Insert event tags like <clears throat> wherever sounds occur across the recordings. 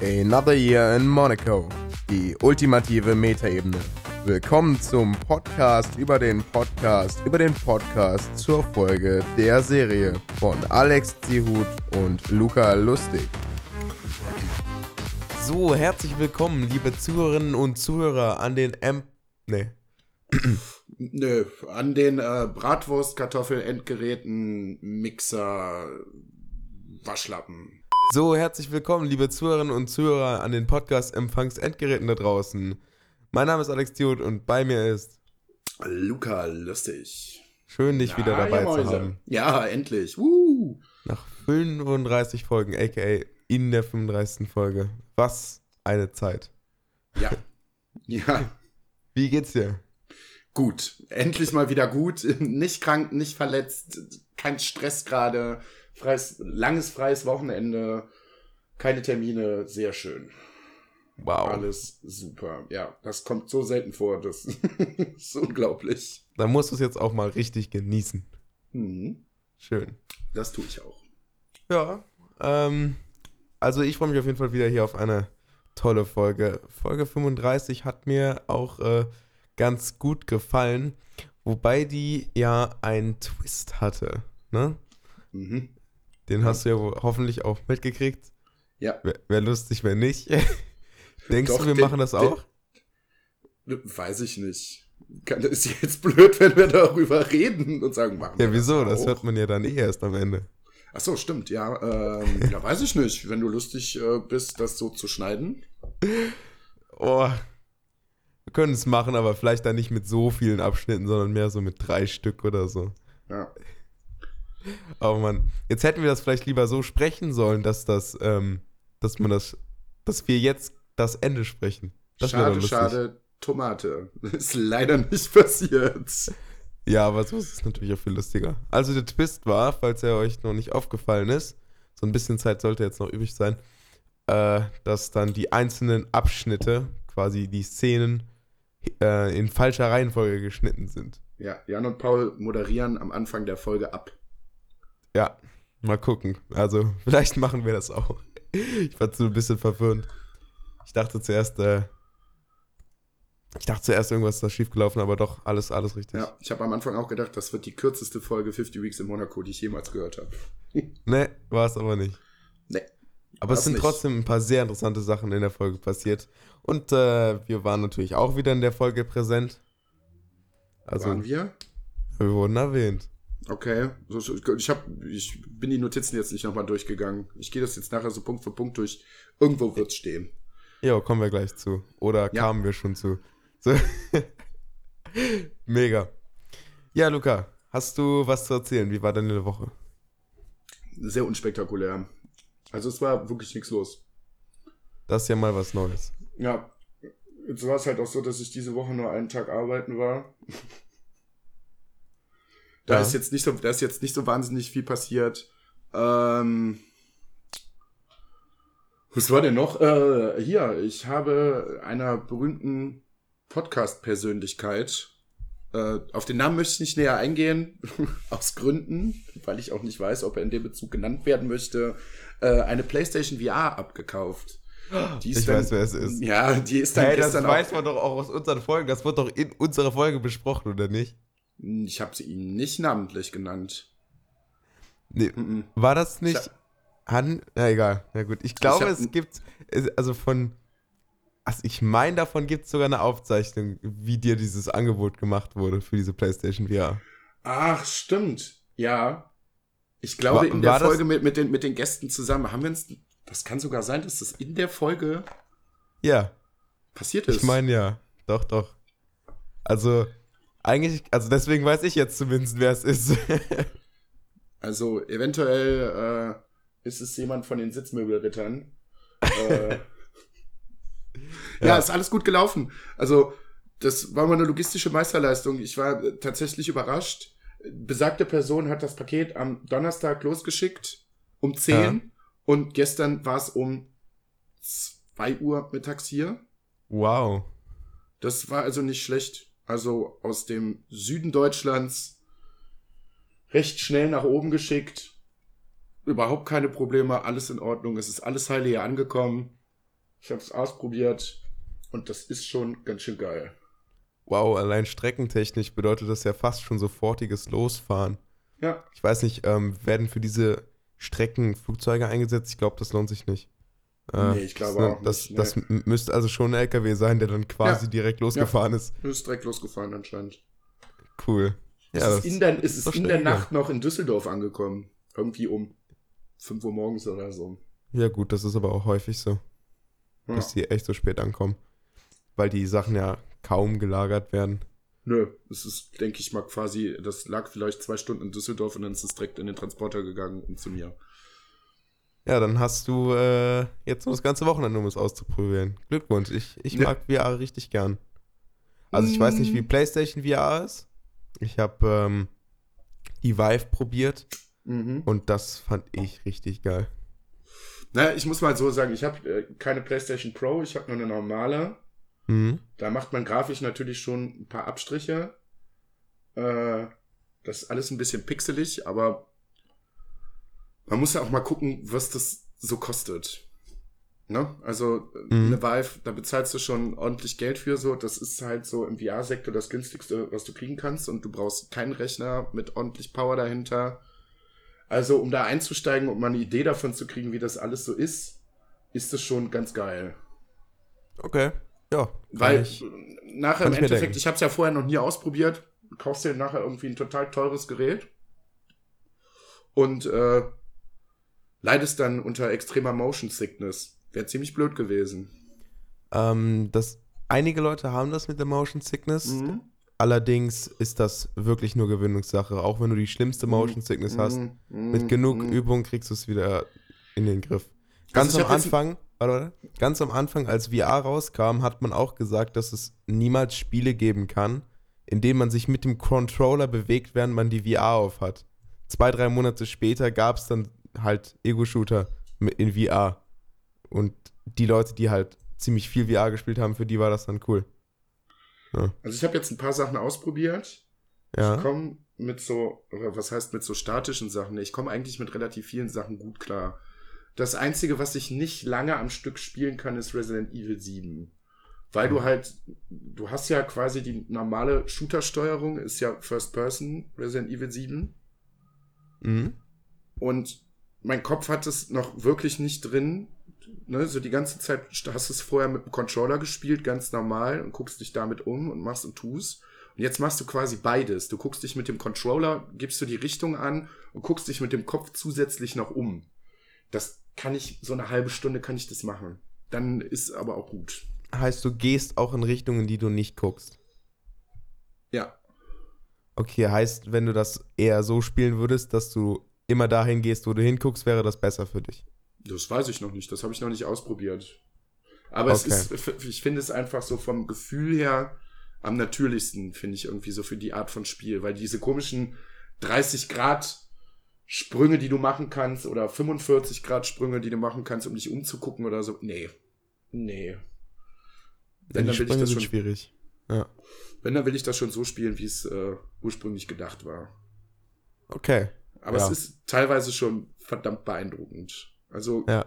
Another Year in Monaco. Die ultimative Metaebene. Willkommen zum Podcast über den Podcast über den Podcast zur Folge der Serie von Alex Zihut und Luca Lustig. So, herzlich willkommen, liebe Zuhörerinnen und Zuhörer an den M. Nee. <clears throat> Nö, an den äh, Bratwurst, Kartoffel, Endgeräten, Mixer, Waschlappen. So, herzlich willkommen, liebe Zuhörerinnen und Zuhörer an den Podcast-Empfangs-Endgeräten da draußen. Mein Name ist Alex Diot und bei mir ist Luca Lustig. Schön, dich Na, wieder dabei zu haben. Ja, endlich. Woo. Nach 35 Folgen, aka in der 35. Folge. Was eine Zeit. Ja. <laughs> Ja. Wie geht's dir? Gut. Endlich mal wieder gut. Nicht krank, nicht verletzt, kein Stress gerade. Freies, langes freies Wochenende. Keine Termine. Sehr schön. Wow. Alles super. Ja, das kommt so selten vor. Das <laughs> ist unglaublich. Da musst du es jetzt auch mal richtig genießen. Mhm. Schön. Das tue ich auch. Ja. Ähm, also ich freue mich auf jeden Fall wieder hier auf eine tolle Folge. Folge 35 hat mir auch äh, ganz gut gefallen, wobei die ja einen Twist hatte, ne? Mhm. Den hast du ja hoffentlich auch mitgekriegt. Ja. Wäre wär lustig, wenn nicht. <laughs> Denkst Doch, du, wir den, machen das auch? Den, weiß ich nicht. Das ist jetzt blöd, wenn wir darüber reden und sagen, machen Ja, wieso? Das, das hört man ja dann eh erst am Ende. Ach so, stimmt, ja. Ähm, <laughs> ja, weiß ich nicht. Wenn du lustig äh, bist, das so zu schneiden. Oh, wir können es machen, aber vielleicht dann nicht mit so vielen Abschnitten, sondern mehr so mit drei Stück oder so. Ja. Aber man, jetzt hätten wir das vielleicht lieber so sprechen sollen, dass das, ähm, dass man das, dass wir jetzt das Ende sprechen. Das schade, schade, Tomate. <laughs> Ist leider nicht passiert. Ja, aber so ist es natürlich auch viel lustiger. Also der Twist war, falls er euch noch nicht aufgefallen ist, so ein bisschen Zeit sollte jetzt noch übrig sein, äh, dass dann die einzelnen Abschnitte, quasi die Szenen, äh, in falscher Reihenfolge geschnitten sind. Ja, Jan und Paul moderieren am Anfang der Folge ab. Ja, mal gucken. Also, <laughs> vielleicht machen wir das auch. Ich war so ein bisschen verwirrend. Ich dachte zuerst, äh, ich dachte zuerst, irgendwas ist da schiefgelaufen, aber doch, alles, alles richtig. Ja, ich habe am Anfang auch gedacht, das wird die kürzeste Folge 50 Weeks in Monaco, die ich jemals gehört habe. <laughs> nee, war es aber nicht. Nee. Aber es sind nicht. trotzdem ein paar sehr interessante Sachen in der Folge passiert. Und äh, wir waren natürlich auch wieder in der Folge präsent. Also, waren wir? Wir wurden erwähnt. Okay, ich, hab, ich bin die Notizen jetzt nicht nochmal durchgegangen. Ich gehe das jetzt nachher so Punkt für Punkt durch. Irgendwo wird es stehen. Ja, kommen wir gleich zu. Oder ja. kamen wir schon zu. So. <laughs> Mega. Ja, Luca, hast du was zu erzählen? Wie war deine Woche? Sehr unspektakulär. Also es war wirklich nichts los. Das ist ja mal was Neues. Ja, jetzt war es halt auch so, dass ich diese Woche nur einen Tag arbeiten war. Da ja. ist jetzt nicht so, da ist jetzt nicht so wahnsinnig viel passiert. Ähm, was war denn noch? Äh, hier, ich habe einer berühmten Podcast-Persönlichkeit, äh, auf den Namen möchte ich nicht näher eingehen, <laughs> aus Gründen, weil ich auch nicht weiß, ob er in dem Bezug genannt werden möchte, äh, eine PlayStation VR abgekauft. ich dann, weiß, wer es ist. Ja, die ist dann hey, gestern das weiß man doch auch aus unseren Folgen. Das wird doch in unserer Folge besprochen, oder nicht? Ich habe sie ihm nicht namentlich genannt. Nee, -mm. War das nicht hab, Han? Na egal. Na gut. Ich glaube, ich hab, es gibt, also von, also ich meine, davon gibt es sogar eine Aufzeichnung, wie dir dieses Angebot gemacht wurde für diese PlayStation VR. Ach, stimmt. Ja. Ich glaube, war, in der Folge mit, mit, den, mit den Gästen zusammen haben wir uns das kann sogar sein, dass das in der Folge ja. passiert ist. Ich meine ja. Doch, doch. Also, eigentlich, also deswegen weiß ich jetzt zumindest, wer es ist. <laughs> also, eventuell äh, ist es jemand von den Sitzmöbelrittern. äh, <laughs> ja. ja, ist alles gut gelaufen. Also, das war mal eine logistische Meisterleistung. Ich war tatsächlich überrascht. Besagte Person hat das Paket am Donnerstag losgeschickt um 10 ja. Und gestern war es um 2 Uhr mittags hier. Wow. Das war also nicht schlecht. Also aus dem Süden Deutschlands recht schnell nach oben geschickt. überhaupt keine Probleme, alles in Ordnung. Es ist alles heile hier angekommen. Ich habe es ausprobiert und das ist schon ganz schön geil. Wow, allein streckentechnisch bedeutet das ja fast schon sofortiges Losfahren. Ja. Ich weiß nicht, ähm, werden für diese Strecken Flugzeuge eingesetzt? Ich glaube, das lohnt sich nicht. Äh, nee, ich glaube das, auch das, nicht. Das, nee. müsste also schon ein LKW sein, der dann quasi Ja. direkt losgefahren ist. Du bist direkt losgefahren anscheinend. Cool. es Ja, ist das in der, es ist doch in der. Nacht noch in Düsseldorf angekommen. Irgendwie um 5 Uhr morgens oder so. Ja, gut, das ist aber auch häufig so, Ja. dass die echt so spät ankommen. Weil die Sachen ja kaum gelagert werden. Nö, es ist, denke ich mal, quasi, das lag vielleicht zwei Stunden in Düsseldorf und dann ist es direkt in den Transporter gegangen und zu mir. Ja, dann hast du äh, jetzt nur das ganze Wochenende, um es auszuprobieren. Glückwunsch, ich, ich Ja. mag VR richtig gern. Also ich weiß nicht, wie Mm. PlayStation VR ist. Ich habe ähm, die Vive probiert Mhm. und das fand ich richtig geil. Naja, ich muss mal so sagen, ich habe äh, keine PlayStation Pro, ich habe nur eine normale. Mhm. Da macht man grafisch natürlich schon ein paar Abstriche. Äh, das ist alles ein bisschen pixelig, aber man muss ja auch mal gucken, was das so kostet. Ne? Also äh, Mhm. eine Vive, da bezahlst du schon ordentlich Geld für so. Das ist halt so im VR-Sektor das günstigste, was du kriegen kannst. Und du brauchst keinen Rechner mit ordentlich Power dahinter. Also um da einzusteigen und mal eine Idee davon zu kriegen, wie das alles so ist, ist das schon ganz geil. Okay, ja. Weil ich- nachher kann im Endeffekt, denken. ich habe es ja vorher noch nie ausprobiert, du kaufst dir nachher irgendwie ein total teures Gerät und äh, leidest dann unter extremer Motion Sickness. Wäre ziemlich blöd gewesen. ähm, das, einige Leute haben das mit der Motion Sickness. Mhm. Allerdings ist das wirklich nur Gewöhnungssache. Auch wenn du die schlimmste Motion Sickness hast, Mhm. Mhm. mit genug Mhm. Übung kriegst du es wieder in den Griff. Ganz Also am Anfang, warte, ganz am Anfang, als VR rauskam, hat man auch gesagt, dass es niemals Spiele geben kann, in denen man sich mit dem Controller bewegt, während man die VR aufhat. Zwei, drei Monate später gab es dann halt Ego-Shooter in VR. Und die Leute, die halt ziemlich viel VR gespielt haben, für die war das dann cool. Also ich habe jetzt ein paar Sachen ausprobiert. Ich Ja. komme mit so, oder was heißt mit so statischen Sachen? Ich komme eigentlich mit relativ vielen Sachen gut klar. Das Einzige, was ich nicht lange am Stück spielen kann, ist Resident Evil 7. Weil du halt, du hast ja quasi die normale Shooter-Steuerung, ist ja First Person, Resident Evil 7. Mhm. Und mein Kopf hat es noch wirklich nicht drin. Ne, so die ganze Zeit hast du es vorher mit dem Controller gespielt, ganz normal, und guckst dich damit um und machst und tust. Und jetzt machst du quasi beides. Du guckst dich mit dem Controller, gibst du die Richtung an und guckst dich mit dem Kopf zusätzlich noch um. Das kann ich, so eine halbe Stunde kann ich das machen. Dann ist aber auch gut. Heißt, du gehst auch in Richtungen, die du nicht guckst. Ja. Okay, heißt, wenn du das eher so spielen würdest, dass du immer dahin gehst, wo du hinguckst, wäre das besser für dich. Das weiß ich noch nicht. Das habe ich noch nicht ausprobiert. Aber es Okay. ist, ich finde es einfach so vom Gefühl her am natürlichsten, finde ich irgendwie so für die Art von Spiel. Weil diese komischen 30 Grad Sprünge, die du machen kannst, oder 45 Grad Sprünge, die du machen kannst, um dich umzugucken oder so. Nee. Nee. Wenn, die dann will ich Sprünge das sind schon, schwierig. Ja. wenn, dann will ich das schon so spielen, wie es äh, ursprünglich gedacht war. Okay. Aber Ja. es ist teilweise schon verdammt beeindruckend. Also Ja.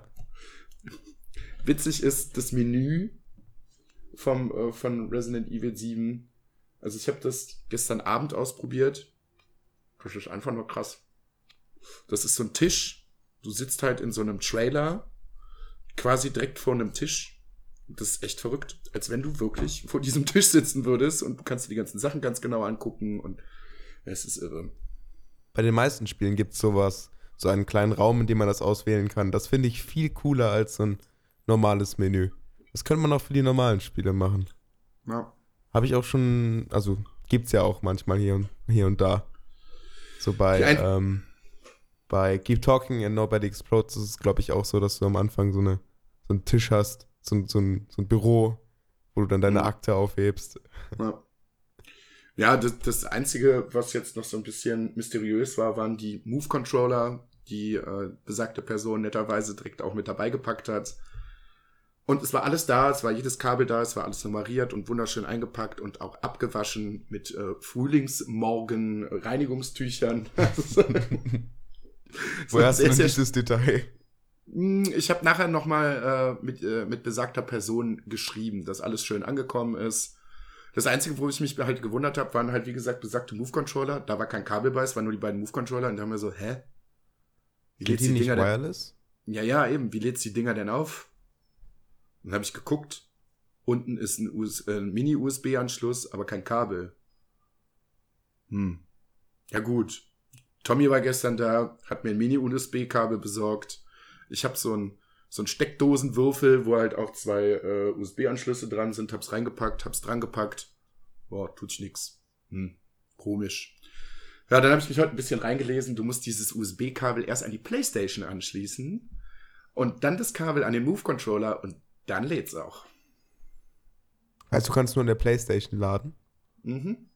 witzig ist das Menü vom, äh, von Resident Evil 7. Also ich habe das gestern Abend ausprobiert. Das ist einfach nur krass. Das ist so ein Tisch. Du sitzt halt in so einem Trailer, quasi direkt vor einem Tisch. Das ist echt verrückt. Als wenn du wirklich vor diesem Tisch sitzen würdest und du kannst dir die ganzen Sachen ganz genau angucken und es ist irre. Bei den meisten Spielen gibt es sowas, so einen kleinen Raum, in dem man das auswählen kann. Das finde ich viel cooler als so ein normales Menü. Das könnte man auch für die normalen Spiele machen. Ja. Habe ich auch schon, also gibt's ja auch manchmal hier und, hier und da. So bei, ähm, bei Keep Talking and Nobody Explodes ist es, glaube ich, auch so, dass du am Anfang so, eine, so einen Tisch hast, so, ein- so, ein, so ein Büro, wo du dann deine Mhm. Akte aufhebst. Ja, ja das, das Einzige, was jetzt noch so ein bisschen mysteriös war, waren die Move-Controller, die äh, besagte Person netterweise direkt auch mit dabei gepackt hat. Und es war alles da, es war jedes Kabel da, es war alles nummeriert und wunderschön eingepackt und auch abgewaschen mit äh, Frühlingsmorgen Reinigungstüchern. <laughs> Woher hast du denn dieses Detail? Hm, ich habe nachher nochmal äh, mit, äh, mit besagter Person geschrieben, dass alles schön angekommen ist. Das Einzige, wo ich mich halt gewundert habe, waren halt, wie gesagt, besagte Move-Controller. Da war kein Kabel bei, es waren nur die beiden Move-Controller. Und da haben wir so, hä? Wie Geht die, die nicht Dinger wireless? Denn? Ja, ja, eben. Wie lädst die Dinger denn auf? Dann habe ich geguckt. Unten ist ein, äh, ein Mini-USB-Anschluss, aber kein Kabel. Hm. Ja gut. Tommy war gestern da, hat mir ein Mini-USB-Kabel besorgt. Ich habe so ein so ein Steckdosenwürfel, wo halt auch zwei äh, USB-Anschlüsse dran sind, hab's reingepackt, hab's dran gepackt. Boah, tut sich nix. Hm, komisch. Ja, dann habe ich mich heute ein bisschen reingelesen. Du musst dieses USB-Kabel erst an die Playstation anschließen und dann das Kabel an den Move-Controller und dann lädt's auch. Also du kannst nur in der Playstation laden? Mhm.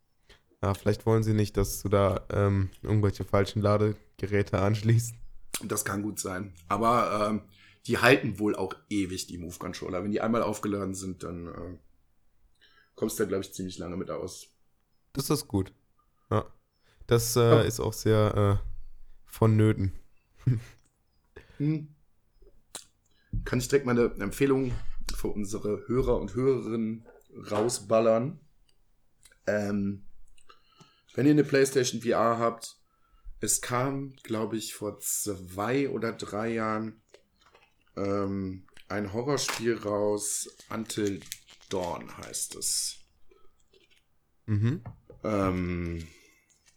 Ja, vielleicht wollen sie nicht, dass du da ähm, irgendwelche falschen Ladegeräte anschließt. Das kann gut sein. Aber ähm, die halten wohl auch ewig, die Move-Controller. Wenn die einmal aufgeladen sind, dann äh, kommst du da, glaube ich, ziemlich lange mit aus. Das ist gut. Ja. Das äh, ja. ist auch sehr äh, vonnöten. hm. Kann ich direkt meine Empfehlung für unsere Hörer und Hörerinnen rausballern. Ähm, wenn ihr eine PlayStation VR habt, es kam, glaube ich, vor zwei oder drei Jahren ähm, ein Horrorspiel raus. Until Dawn heißt es. Mhm. Ähm,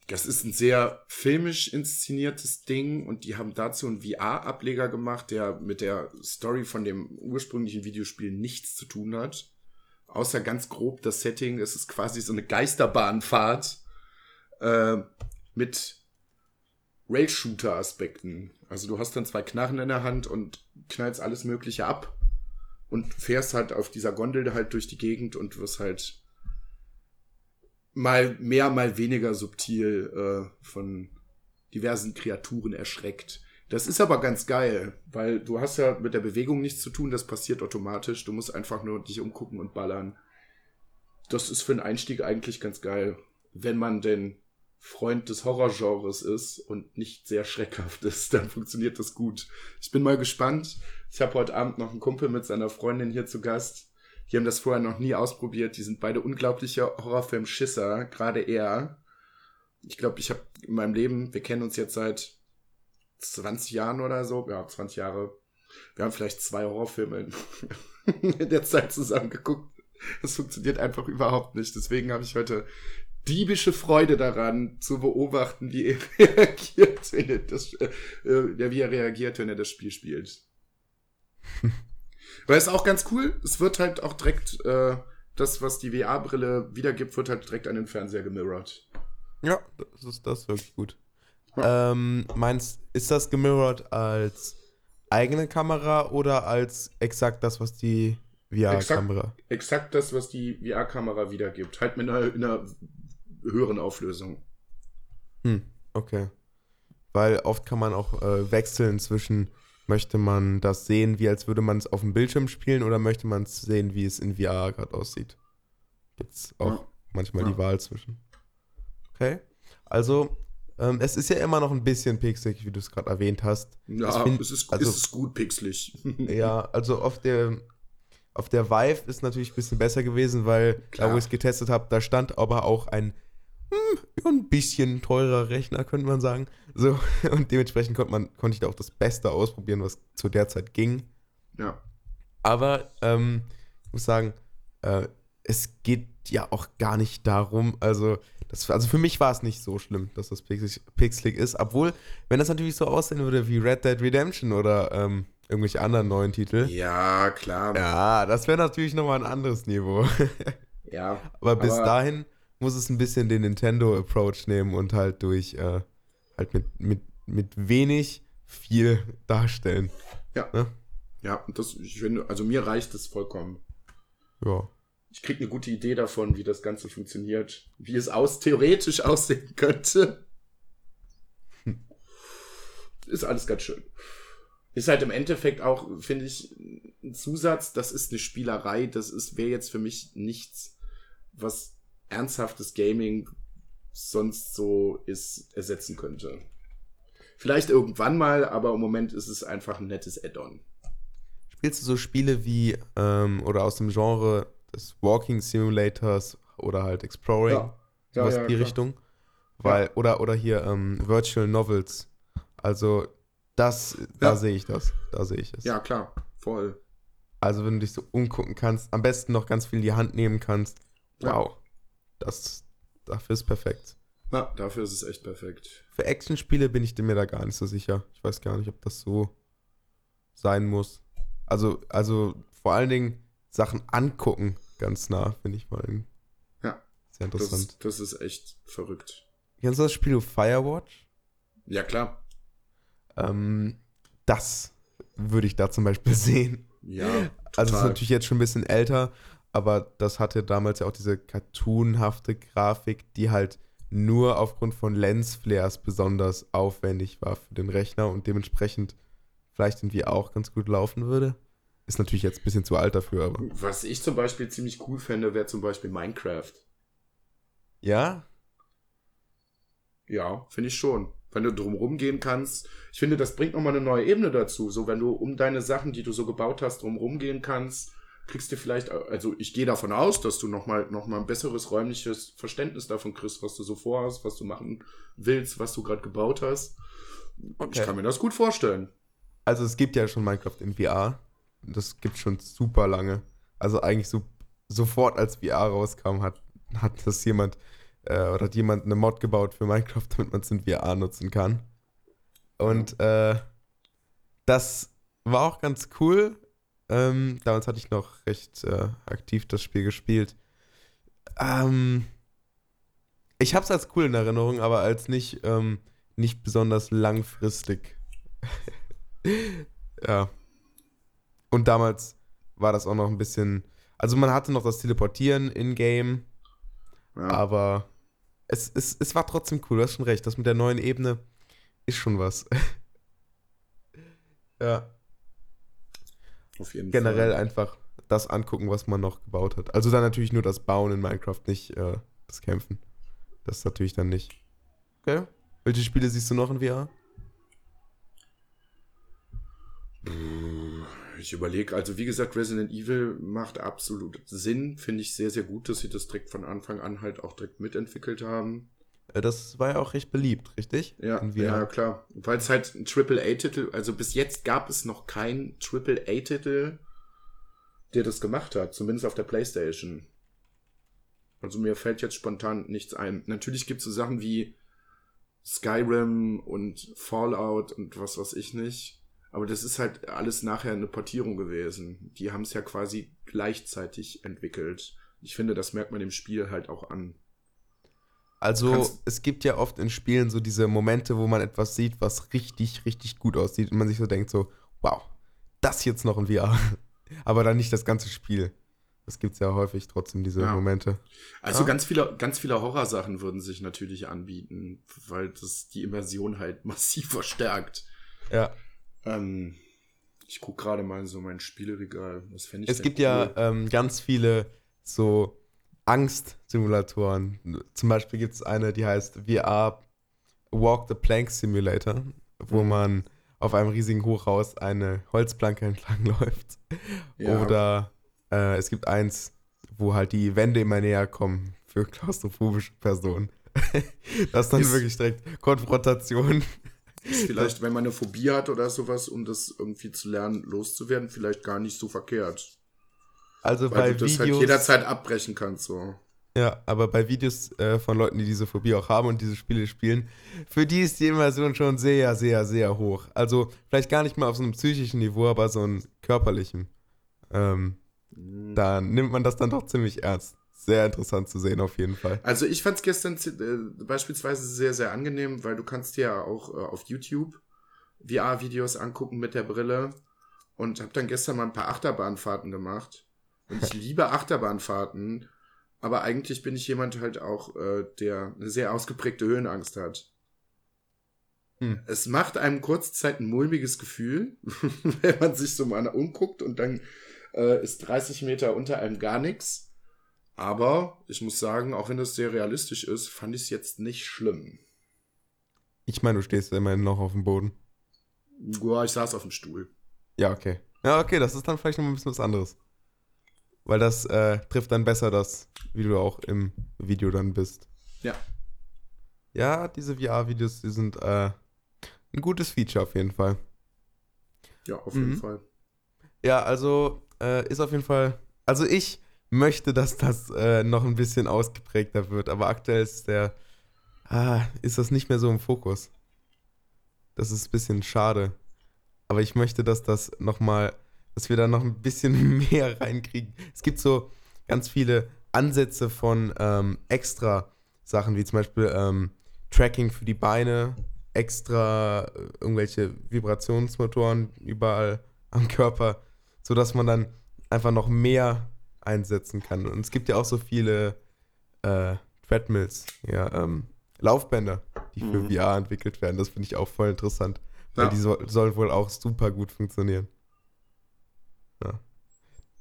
das ist ein sehr filmisch inszeniertes Ding und die haben dazu einen VR-Ableger gemacht, der mit der Story von dem ursprünglichen Videospiel nichts zu tun hat. Außer ganz grob das Setting. Es ist quasi so eine Geisterbahnfahrt äh, mit Rail-Shooter-Aspekten. Also du hast dann zwei Knarren in der Hand und knallst alles Mögliche ab und fährst halt auf dieser Gondel halt durch die Gegend und wirst halt mal mehr, mal weniger subtil äh, von diversen Kreaturen erschreckt. Das ist aber ganz geil, weil du hast ja mit der Bewegung nichts zu tun, das passiert automatisch. Du musst einfach nur dich umgucken und ballern. Das ist für einen Einstieg eigentlich ganz geil, wenn man denn Freund des Horrorgenres ist und nicht sehr schreckhaft ist, <laughs> dann funktioniert das gut. Ich bin mal gespannt. Ich habe heute Abend noch einen Kumpel mit seiner Freundin hier zu Gast. Die haben das vorher noch nie ausprobiert. Die sind beide unglaubliche Horrorfilm-Schisser, gerade er. Ich glaube, ich habe in meinem Leben, wir kennen uns jetzt seit 20 Jahren oder so, ja, 20 Jahre. Wir haben vielleicht zwei Horrorfilme in <laughs> der Zeit zusammen geguckt. Das funktioniert einfach überhaupt nicht. Deswegen habe ich heute diebische Freude daran, zu beobachten, wie er <laughs> reagiert, wenn er das, äh, wie er reagiert, wenn er das Spiel spielt. <laughs> Weil es auch ganz cool, es wird halt auch direkt, äh, das, was die VR-Brille wiedergibt, wird halt direkt an den Fernseher gemirrored. Ja, das ist das wirklich gut. Ja. Ähm, meinst, ist das gemirrored als eigene Kamera oder als exakt das, was die VR-Kamera? Exakt, exakt, das, was die VR-Kamera wiedergibt. Halt mit einer, in einer höheren Auflösung. Hm, okay. Weil oft kann man auch äh, wechseln zwischen, möchte man das sehen, wie als würde man es auf dem Bildschirm spielen oder möchte man es sehen, wie es in VR gerade aussieht. Gibt es auch ja. manchmal ja. die Wahl zwischen. Okay. Also, ähm, es ist ja immer noch ein bisschen pixelig, wie du es gerade erwähnt hast. Ja, find, es, ist, also, es ist gut pixelig. <laughs> ja, also auf der, auf der Vive ist natürlich ein bisschen besser gewesen, weil Klar. da, wo ich es getestet habe, da stand aber auch ein hm, ein bisschen teurer Rechner, könnte man sagen. So, <laughs> und dementsprechend konnte, man, konnte ich da auch das Beste ausprobieren, was zu der Zeit ging. Ja. Aber ähm, ich muss sagen, äh, es geht ja auch gar nicht darum, also, das, also für mich war es nicht so schlimm, dass das pixelig ist, obwohl, wenn das natürlich so aussehen würde wie Red Dead Redemption oder ähm, irgendwelche anderen neuen Titel. Ja, klar. Ja, das wäre natürlich nochmal ein anderes Niveau. <laughs> ja. Aber bis aber dahin muss es ein bisschen den Nintendo-Approach nehmen und halt durch, äh, halt mit, mit, mit wenig viel darstellen. Ja. Ne? Ja, das, ich finde, also mir reicht das vollkommen. Ja. Ich kriege eine gute Idee davon, wie das Ganze funktioniert, wie es aus theoretisch aussehen könnte. Hm. Ist alles ganz schön. Ist halt im Endeffekt auch, finde ich, ein Zusatz, das ist eine Spielerei, das ist, wäre jetzt für mich nichts, was ernsthaftes Gaming sonst so ist, ersetzen könnte. Vielleicht irgendwann mal, aber im Moment ist es einfach ein nettes Add-on. Spielst du so Spiele wie, ähm, oder aus dem Genre des Walking Simulators oder halt Exploring? Ja. ja, in die klar. Richtung? Weil, oder, oder hier ähm, Virtual Novels. Also, das, da Ja. sehe ich das. Da sehe ich es. Ja, klar, voll. Also, wenn du dich so umgucken kannst, am besten noch ganz viel in die Hand nehmen kannst. Ja. Wow. Das, dafür ist perfekt. Ja, dafür ist es echt perfekt. Für Actionspiele bin ich mir da gar nicht so sicher. Ich weiß gar nicht, ob das so sein muss. Also, also vor allen Dingen Sachen angucken, ganz nah, finde ich mal Ja. sehr Das, interessant. das ist echt verrückt. Kennst du das Spiel Firewatch? Ja, klar. Ähm, das würde ich da zum Beispiel <laughs> sehen. Ja, Also es ist total. natürlich jetzt schon ein bisschen älter, aber das hatte damals ja auch diese cartoonhafte Grafik, die halt nur aufgrund von Lensflares besonders aufwendig war für den Rechner und dementsprechend vielleicht VR auch ganz gut laufen würde. Ist natürlich jetzt ein bisschen zu alt dafür, aber. Was ich zum Beispiel ziemlich cool fände, wäre zum Beispiel Minecraft. Ja? Ja, finde ich schon. Wenn du drumherum gehen kannst. Ich finde, das bringt nochmal eine neue Ebene dazu. So, wenn du um deine Sachen, die du so gebaut hast, drumherum gehen kannst, kriegst du vielleicht, also ich gehe davon aus, dass du nochmal noch mal ein besseres räumliches Verständnis davon kriegst, was du so vorhast, was du machen willst, was du gerade gebaut hast. Okay. Ich kann mir das gut vorstellen. Also es gibt ja schon Minecraft in VR. Das gibt schon super lange. Also eigentlich so sofort als VR rauskam, hat, hat das jemand äh, oder hat jemand eine Mod gebaut für Minecraft, damit man es in VR nutzen kann. Und äh, das war auch ganz cool. Ähm, damals hatte ich noch recht äh, aktiv das Spiel gespielt. Ähm, ich habe es als cool in Erinnerung, aber als nicht, ähm, nicht besonders langfristig. <laughs> ja. Und damals war das auch noch ein bisschen. Also man hatte noch das Teleportieren in-game, Ja. aber es, es, es war trotzdem cool, du hast schon recht. Das mit der neuen Ebene ist schon was. <laughs> ja. Auf jeden Generell Fall. einfach das angucken, was man noch gebaut hat. Also dann natürlich nur das Bauen in Minecraft, nicht äh, das Kämpfen. Das natürlich dann nicht. Okay. Welche Spiele siehst du noch in VR? Ich überlege, also wie gesagt, Resident Evil macht absolut Sinn. Finde ich sehr, sehr gut, dass sie das direkt von Anfang an halt auch direkt mitentwickelt haben. Äh, Das war ja auch recht beliebt, richtig? Ja, ja klar. Weil es halt ein Triple-A-Titel, also bis jetzt gab es noch keinen Triple-A-Titel, der das gemacht hat, zumindest auf der Playstation. Also mir fällt jetzt spontan nichts ein. Natürlich gibt es so Sachen wie Skyrim und Fallout und was weiß ich nicht. Aber das ist halt alles nachher eine Portierung gewesen. Die haben es ja quasi gleichzeitig entwickelt. Ich finde, das merkt man dem Spiel halt auch an. Also kannst- es gibt ja oft in Spielen so diese Momente, wo man etwas sieht, was richtig, richtig gut aussieht und man sich so denkt so, wow, das jetzt noch in VR. <laughs> Aber dann nicht das ganze Spiel. Das gibt es ja häufig trotzdem, diese Ja. Momente. Also Ja. ganz viele, ganz viele Horrorsachen würden sich natürlich anbieten, weil das die Immersion halt <laughs> massiv verstärkt. Ja. Ähm, ich gucke gerade mal so mein Spieleregal. Was fände ich Es gibt cool? ja ähm, ganz viele so Angst-Simulatoren. Zum Beispiel gibt es eine, die heißt VR Walk the Plank Simulator, wo Mhm. man auf einem riesigen Hochhaus eine Holzplanke entlang <laughs> läuft. Ja. Oder äh, es gibt eins, wo halt die Wände immer näher kommen für klaustrophobische Personen. <laughs> das ist dann Ist- wirklich direkt Konfrontation. Ist vielleicht, wenn man eine Phobie hat oder sowas, um das irgendwie zu lernen, loszuwerden, vielleicht gar nicht so verkehrt. Also Weil bei du das halt jederzeit abbrechen kannst, so. Ja, aber bei Videos äh, von Leuten, die diese Phobie auch haben und diese Spiele spielen, für die ist die Immersion schon sehr, sehr, sehr hoch. Also vielleicht gar nicht mal auf so einem psychischen Niveau, aber so einem körperlichen. Ähm, da nimmt man das dann doch ziemlich ernst. Sehr interessant zu sehen auf jeden Fall. Also ich fand es gestern äh, beispielsweise sehr, sehr angenehm, weil du kannst dir ja auch äh, auf YouTube VR-Videos angucken mit der Brille und habe dann gestern mal ein paar Achterbahnfahrten gemacht. Und ich liebe Achterbahnfahrten, aber eigentlich bin ich jemand halt auch, äh, der eine sehr ausgeprägte Höhenangst hat. Hm. Es macht einem kurzzeit ein mulmiges Gefühl, <laughs> wenn man sich so mal umguckt und dann äh, ist 30 Meter unter einem gar nichts. Aber ich muss sagen, auch wenn das sehr realistisch ist, fand ich es jetzt nicht schlimm. Ich meine, du stehst ja immerhin noch auf dem Boden. Ja, ich saß auf dem Stuhl. Ja, okay. Ja, okay, das ist dann vielleicht noch ein bisschen was anderes. Weil das äh, trifft dann besser das, wie du auch im Video dann bist. Ja. Ja, diese VR-Videos, die sind äh, ein gutes Feature auf jeden Fall. Ja, auf jeden Mhm. Fall. Ja, also äh, ist auf jeden Fall. Also ich möchte, dass das äh, noch ein bisschen ausgeprägter wird, aber aktuell ist der. Ah, ist das nicht mehr so im Fokus. Das ist ein bisschen schade. Aber ich möchte, dass das nochmal, dass wir da noch ein bisschen <laughs> mehr reinkriegen. Es gibt so ganz viele Ansätze von ähm, extra Sachen, wie zum Beispiel ähm, Tracking für die Beine, extra äh, irgendwelche Vibrationsmotoren überall am Körper, sodass man dann einfach noch mehr einsetzen kann. Und es gibt ja auch so viele äh, Treadmills, ja, ähm, Laufbänder, die für Mhm. VR entwickelt werden. Das finde ich auch voll interessant. Weil Ja. die so, sollen wohl auch super gut funktionieren. Ja.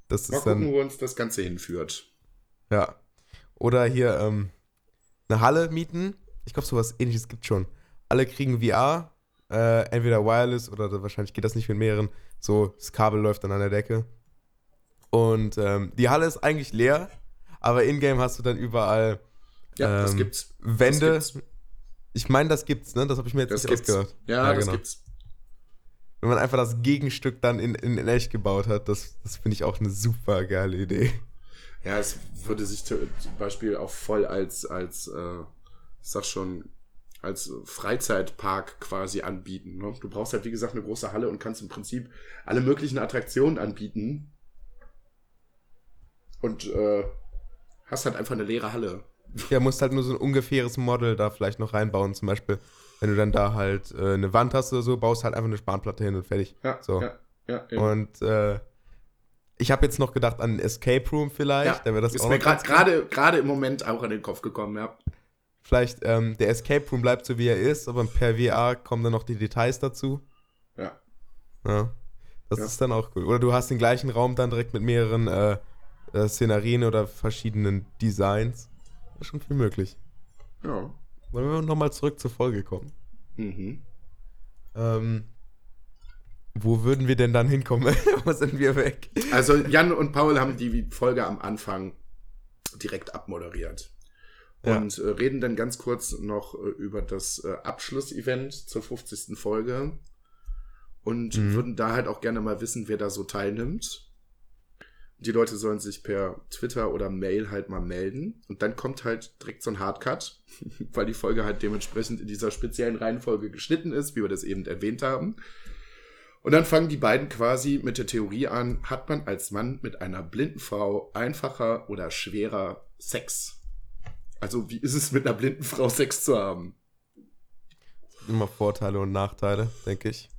Das Mal ist gucken, dann. wo uns das Ganze hinführt. Ja. Oder hier ähm, eine Halle mieten. Ich glaube, sowas ähnliches gibt schon. Alle kriegen VR, äh, entweder wireless oder wahrscheinlich geht das nicht mit mehreren. So, das Kabel läuft dann an der Decke. Und ähm, die Halle ist eigentlich leer, aber in-game hast du dann überall Ja, das Ähm, gibt's. Wände. Das gibt's. Ich meine, das gibt's, ne? Das habe ich mir jetzt Das nicht gibt's. ausgedacht. Ja, das genau. gibt's. Wenn man einfach das Gegenstück dann in, in, in echt gebaut hat, das, das finde ich auch eine super geile Idee. Ja, es würde sich zum zum Beispiel auch voll als, als äh, ich sag schon, als Freizeitpark quasi anbieten. Ne? Du brauchst halt, wie gesagt, eine große Halle und kannst im Prinzip alle möglichen Attraktionen anbieten. Und äh, hast halt einfach eine leere Halle. Ja, musst halt nur so ein ungefähres Model da vielleicht noch reinbauen. Zum Beispiel, wenn du dann da halt äh, eine Wand hast oder so, baust halt einfach eine Spanplatte hin und fertig. Ja, So. ja, ja. eben. Und äh, ich habe jetzt noch gedacht an einen Escape Room vielleicht. ja, da wäre das ist mir gerade gerade im Moment auch an den Kopf gekommen, ja. Vielleicht ähm, der Escape Room bleibt so wie er ist, aber per VR kommen dann noch die Details dazu. Ja. Ja. Das Ja. ist dann auch cool. Oder du hast den gleichen Raum dann direkt mit mehreren äh, äh, Szenarien oder verschiedenen Designs. Ist schon viel möglich. Ja. Wollen wir nochmal zurück zur Folge kommen? Mhm. Ähm, wo würden wir denn dann hinkommen? <laughs> wo sind wir weg? Also Jan und Paul haben die Folge am Anfang direkt abmoderiert. Ja. Und äh, reden dann ganz kurz noch äh, über das äh, Abschlussevent zur 50. Folge. Und Mhm. würden da halt auch gerne mal wissen, wer da so teilnimmt. Die Leute sollen sich per Twitter oder Mail halt mal melden. Und dann kommt halt direkt so ein Hardcut, <laughs> weil die Folge halt dementsprechend in dieser speziellen Reihenfolge geschnitten ist, wie wir das eben erwähnt haben. Und dann fangen die beiden quasi mit der Theorie an, hat man als Mann mit einer blinden Frau einfacher oder schwerer Sex? Also wie ist es mit einer blinden Frau Sex zu haben? Immer Vorteile und Nachteile, denke ich.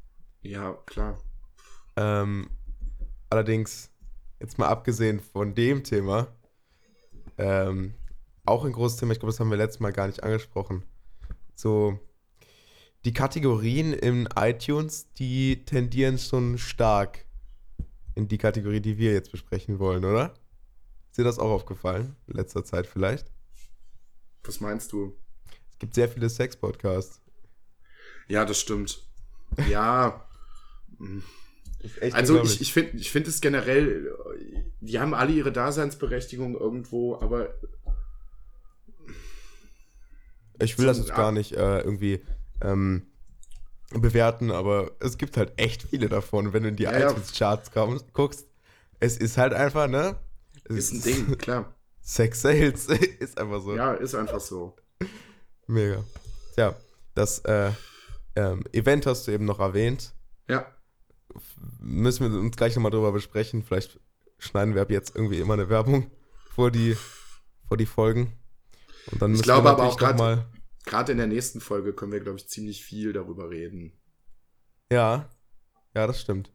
Ja, klar. Ähm, allerdings, jetzt mal abgesehen von dem Thema, ähm, auch ein großes Thema, ich glaube, das haben wir letztes Mal gar nicht angesprochen. So, die Kategorien in iTunes, die tendieren schon stark in die Kategorie, die wir jetzt besprechen wollen, oder? Ist dir das auch aufgefallen? In letzter Zeit vielleicht? Was meinst du? Es gibt sehr viele Sex-Podcasts. Ja, das stimmt. Ja, <laughs> also ich, ich finde ich find es generell, die haben alle ihre Daseinsberechtigung irgendwo, aber Ich will das jetzt gar nicht äh, irgendwie ähm, bewerten, aber es gibt halt echt viele davon. Wenn du in die Ja, iTunes-Charts guckst, es ist halt einfach, ne? Es ist ein Ding, <laughs> klar. Sex Sales <laughs> ist einfach so. Ja, ist einfach so. Mega. Tja, das äh, ähm, Event hast du eben noch erwähnt. Ja, Müssen wir uns gleich nochmal drüber besprechen. Vielleicht schneiden wir ab jetzt irgendwie immer eine Werbung vor die, vor die Folgen. Und dann Ich müssen glaube wir aber auch gerade in der nächsten Folge können wir, glaube ich, ziemlich viel darüber reden. Ja, ja, das stimmt.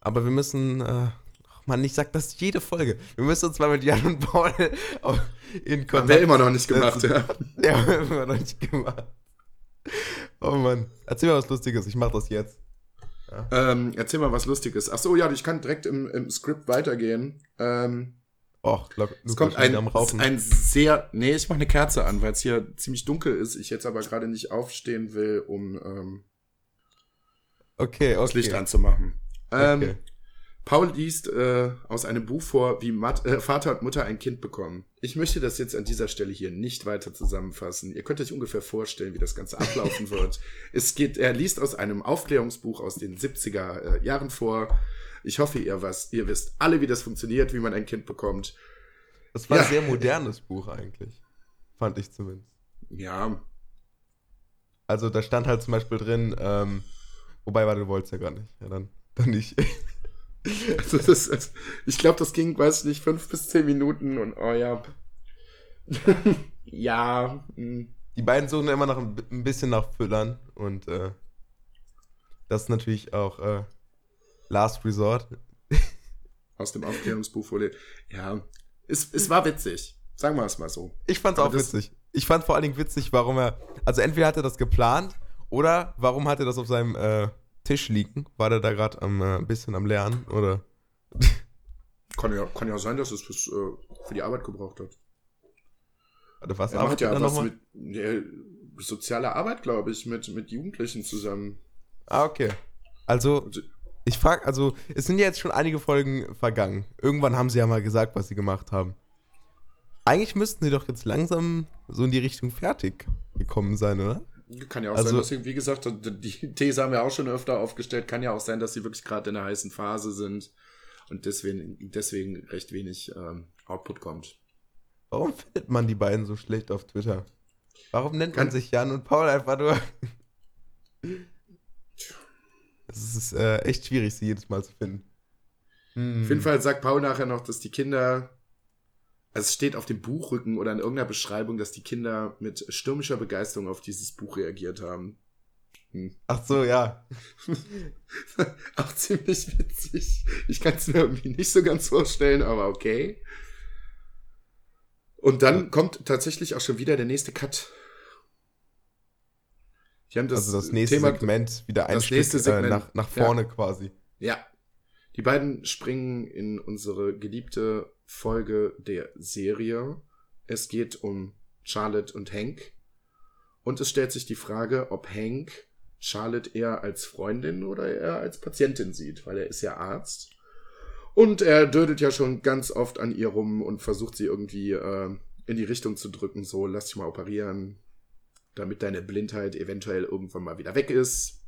Aber wir müssen, äh, ach Mann, ich sag das jede Folge. Wir müssen uns mal mit Jan und Paul in Kontakt Haben wir immer noch nicht gemacht, ja. <laughs> Ja, haben wir noch nicht gemacht. Oh Mann, erzähl mal was Lustiges. Ich mach das jetzt. Ähm, erzähl mal was Lustiges. Ach so, ja, ich kann direkt im, im Skript weitergehen. Ähm, Och, look, es kommt ein, ein sehr. Nee, ich mache eine Kerze an, weil es hier ziemlich dunkel ist. Ich jetzt aber gerade nicht aufstehen will, um ähm, okay, okay. das Licht anzumachen. Ähm, okay. Paul liest äh, aus einem Buch vor, wie Mat äh, Vater und Mutter ein Kind bekommen. Ich möchte das jetzt an dieser Stelle hier nicht weiter zusammenfassen. Ihr könnt euch ungefähr vorstellen, wie das Ganze ablaufen <laughs> wird. Es geht, er liest aus einem Aufklärungsbuch aus den 70er äh, Jahren vor. Ich hoffe, ihr was, ihr wisst alle, wie das funktioniert, wie man ein Kind bekommt. Das war ja. ein sehr modernes Buch eigentlich. Fand ich zumindest. Ja. Also da stand halt zum Beispiel drin, ähm, wobei, warte, du wolltest ja gar nicht. Ja, dann, dann nicht. Also das, also ich glaube, das ging, weiß ich nicht, fünf bis zehn Minuten und oh ja. <laughs> ja. Mh. Hm. Die beiden suchen immer noch ein, ein bisschen nach Füllern und äh, das ist natürlich auch äh, Last Resort. <laughs> Aus dem Aufklärungsbuch wurde. Ja, es, es war witzig. Sagen wir es mal so. Ich fand es auch witzig. Ich fand vor allen Dingen witzig, warum er. Also entweder hat er das geplant oder warum hat er das auf seinem äh, Tisch liegen? War der da gerade ein äh, bisschen am Lernen oder? <laughs> Kann ja, kann ja sein, dass es fürs, äh, für die Arbeit gebraucht hat. Also was er macht ja was mit ja, soziale Arbeit, glaube ich, mit, mit Jugendlichen zusammen. Ah, okay. Also, ich frage, also, es sind ja jetzt schon einige Folgen vergangen. Irgendwann haben sie ja mal gesagt, was sie gemacht haben. Eigentlich müssten sie doch jetzt langsam so in die Richtung fertig gekommen sein, oder? Kann ja auch also, sein, dass sie, wie gesagt, die These haben wir auch schon öfter aufgestellt, kann ja auch sein, dass sie wirklich gerade in der heißen Phase sind und deswegen, deswegen recht wenig ähm, Output kommt. Warum findet man die beiden so schlecht auf Twitter? Warum nennt kann, man sich Jan und Paul einfach nur? Es ist äh, echt schwierig, sie jedes Mal zu finden. Hm. Auf jeden Fall sagt Paul nachher noch, dass die Kinder also es steht auf dem Buchrücken oder in irgendeiner Beschreibung, dass die Kinder mit stürmischer Begeisterung auf dieses Buch reagiert haben. Hm. Ach so, ja. <laughs> Auch ziemlich witzig. Ich kann es mir irgendwie nicht so ganz vorstellen, aber okay. Und dann kommt tatsächlich auch schon wieder der nächste Cut. Die haben das also das nächste Thema, Segment wieder ein Stück Segment, äh, nach, nach vorne ja. quasi. Ja. Die beiden springen in unsere geliebte Folge der Serie. Es geht um Charlotte und Hank. Und es stellt sich die Frage, ob Hank Charlotte eher als Freundin oder eher als Patientin sieht, weil er ist ja Arzt. Und er dödelt ja schon ganz oft an ihr rum und versucht sie irgendwie äh, in die Richtung zu drücken, so lass dich mal operieren, damit deine Blindheit eventuell irgendwann mal wieder weg ist.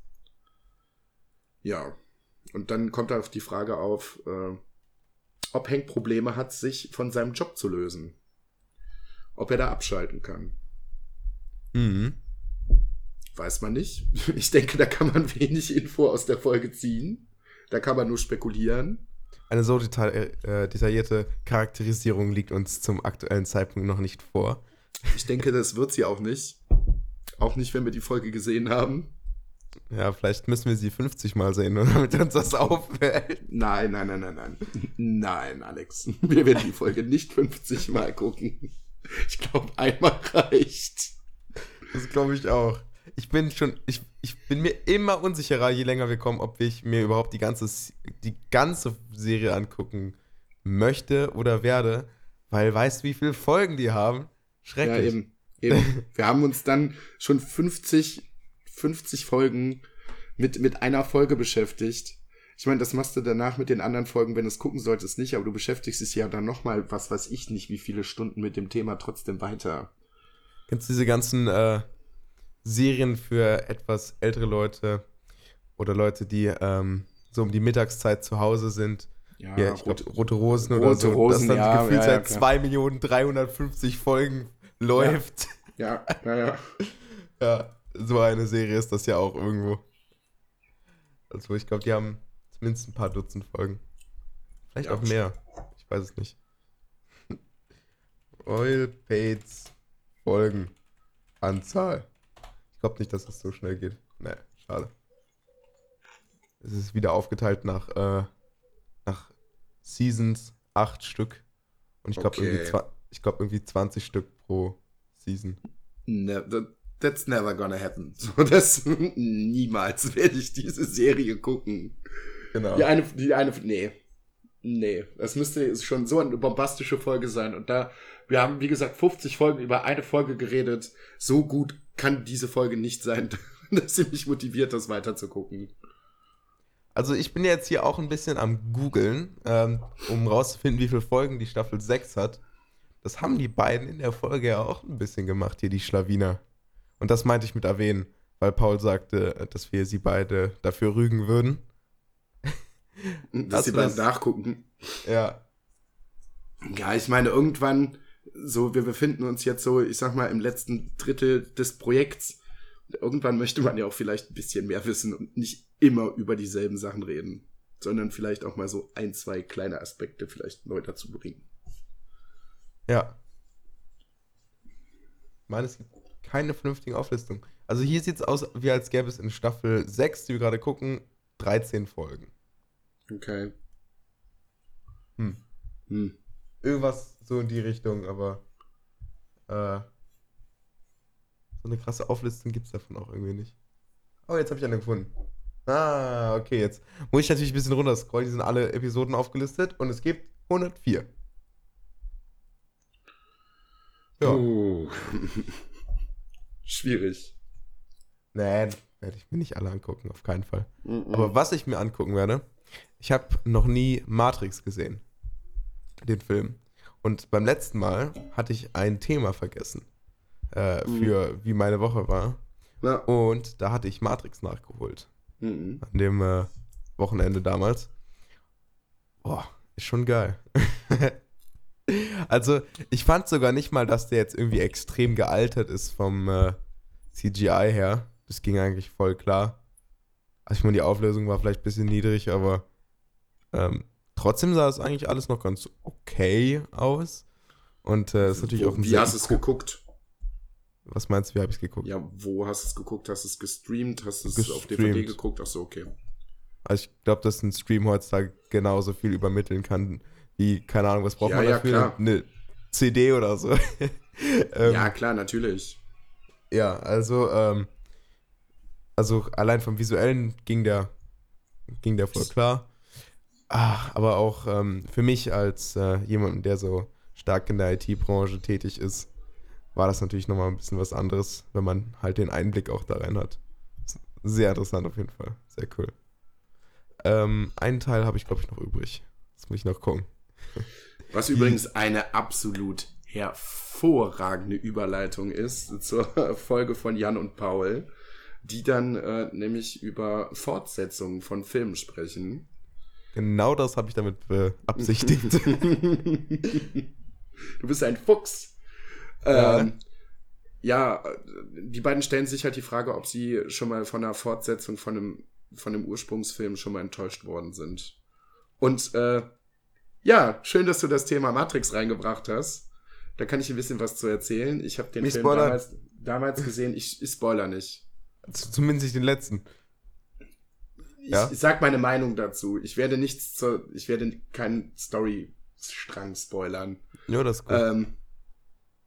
Ja. Und dann kommt da die Frage auf, äh, ob Hank Probleme hat, sich von seinem Job zu lösen. Ob er da abschalten kann. Mhm. Weiß man nicht. <laughs> Ich denke, da kann man <laughs> wenig Info aus der Folge ziehen. Da kann man nur spekulieren. Eine so detail äh, detaillierte Charakterisierung liegt uns zum aktuellen Zeitpunkt noch nicht vor. Ich denke, das wird sie auch nicht. Auch nicht, wenn wir die Folge gesehen haben. Ja, vielleicht müssen wir sie 50 Mal sehen, <laughs> damit uns das auffällt. Nein, nein, nein, nein, nein. Nein, Alex. Wir werden die Folge nicht 50 Mal gucken. Ich glaube, einmal reicht. Das glaube ich auch. Ich bin schon, ich, ich bin mir immer unsicherer, je länger wir kommen, ob ich mir überhaupt die ganze, die ganze Serie angucken möchte oder werde, weil weißt du, wie viele Folgen die haben? Schrecklich. Ja, eben. eben. <laughs> Wir haben uns dann schon 50 50 Folgen mit, mit einer Folge beschäftigt. Ich meine, das machst du danach mit den anderen Folgen, wenn du es gucken solltest, nicht, aber du beschäftigst dich ja dann nochmal, was weiß ich nicht, wie viele Stunden mit dem Thema trotzdem weiter. Kennst du diese ganzen äh, Serien für etwas ältere Leute oder Leute, die ähm, so um die Mittagszeit zu Hause sind? Ja, ja ich rote, glaub, rote Rosen rote oder so. Rosen, das dann ja, gefühlt ja, seit ja, 2.350 Folgen läuft. Ja, ja, ja. <laughs> ja so eine Serie ist das ja auch irgendwo. Also ich glaube, die haben zumindest ein paar Dutzend Folgen. Vielleicht ja, auch mehr. Ich weiß es nicht. <laughs> Oil Pates Folgen. Anzahl. Ich glaube nicht, dass es so schnell geht. Nee, schade. Es ist wieder aufgeteilt nach, äh, nach Seasons, acht Stück. Und ich glaube okay. irgendwie, glaub, irgendwie 20 Stück pro Season. Ne, that's never gonna happen. So, <laughs> das, niemals werde ich diese Serie gucken. Genau. Die eine, die eine, nee. Nee, das müsste schon so eine bombastische Folge sein. Und da, wir haben, wie gesagt, 50 Folgen über eine Folge geredet. So gut kann diese Folge nicht sein, <laughs> dass sie mich motiviert, das weiterzugucken. Also ich bin jetzt hier auch ein bisschen am googeln, ähm, um rauszufinden, wie viele Folgen die Staffel 6 hat. Das haben die beiden in der Folge ja auch ein bisschen gemacht, hier die Schlawiner. Und das meinte ich mit erwähnen, weil Paul sagte, dass wir sie beide dafür rügen würden. Dass sie beim Nachgucken. Ja. Ja, ich meine, irgendwann, so, wir befinden uns jetzt so, ich sag mal, im letzten Drittel des Projekts. Irgendwann möchte man ja auch vielleicht ein bisschen mehr wissen und nicht immer über dieselben Sachen reden, sondern vielleicht auch mal so ein, zwei kleine Aspekte vielleicht neu dazu bringen. Ja. Ich meine, es gibt keine vernünftige Auflistung. Also hier sieht es aus, wie als gäbe es in Staffel 6, die wir gerade gucken, 13 Folgen. Okay. Hm. Hm. Irgendwas so in die Richtung, aber äh, so eine krasse Auflistung gibt es davon auch irgendwie nicht. Oh, jetzt habe ich eine gefunden. Ah, okay, jetzt muss ich natürlich ein bisschen runterscrollen. Die sind alle Episoden aufgelistet und es gibt 104. Ja. Uh. <laughs> Schwierig. Nee, werde ich mir nicht alle angucken, auf keinen Fall. Mm -mm. Aber was ich mir angucken werde, ich habe noch nie Matrix gesehen. Den Film. Und beim letzten Mal hatte ich ein Thema vergessen. Äh, mm. für wie meine Woche war. Ja. Und da hatte ich Matrix nachgeholt. An dem äh, Wochenende damals. Boah, ist schon geil. <laughs> Also, ich fand sogar nicht mal, dass der jetzt irgendwie extrem gealtert ist vom äh, CGI her. Das ging eigentlich voll klar. Also, ich meine, die Auflösung war vielleicht ein bisschen niedrig, aber ähm, trotzdem sah es eigentlich alles noch ganz okay aus. Und äh, ist natürlich auch ein Wie hast du es geguckt? Was meinst du, wie habe ich es geguckt? Ja, wo hast du es geguckt? Hast du es gestreamt? Hast du es auf DVD geguckt? Achso, okay. Also ich glaube, dass ein Stream heutzutage genauso viel übermitteln kann wie, keine Ahnung, was braucht ja, man ja, dafür? Klar. Eine CD oder so. <laughs> ähm, ja, klar, natürlich. Ja, also, ähm, also allein vom Visuellen ging der, ging der voll klar. Ach, aber auch ähm, für mich als äh, jemanden, der so stark in der IT-Branche tätig ist, war das natürlich nochmal ein bisschen was anderes, wenn man halt den Einblick auch da rein hat. Sehr interessant auf jeden Fall. Sehr cool. Ähm, einen Teil habe ich, glaube ich, noch übrig. Das muss ich noch gucken. Was übrigens eine absolut hervorragende Überleitung ist zur Folge von Jan und Paul, die dann äh, nämlich über Fortsetzungen von Filmen sprechen. Genau das habe ich damit beabsichtigt. <laughs> <laughs> du bist ein Fuchs. Ja. Ähm, ja, die beiden stellen sich halt die Frage, ob sie schon mal von einer Fortsetzung von einem, von einem Ursprungsfilm schon mal enttäuscht worden sind. Und äh, ja, schön, dass du das Thema Matrix reingebracht hast. Da kann ich ein bisschen was zu erzählen. Ich habe den Nicht Film damals, damals, gesehen. Ich, ich spoiler nicht. Zumindest den letzten. Ich, ja? ich sag meine Meinung dazu. Ich werde nichts zur, ich werde keinen Storystrang spoilern. Ja, das ist gut. Ähm,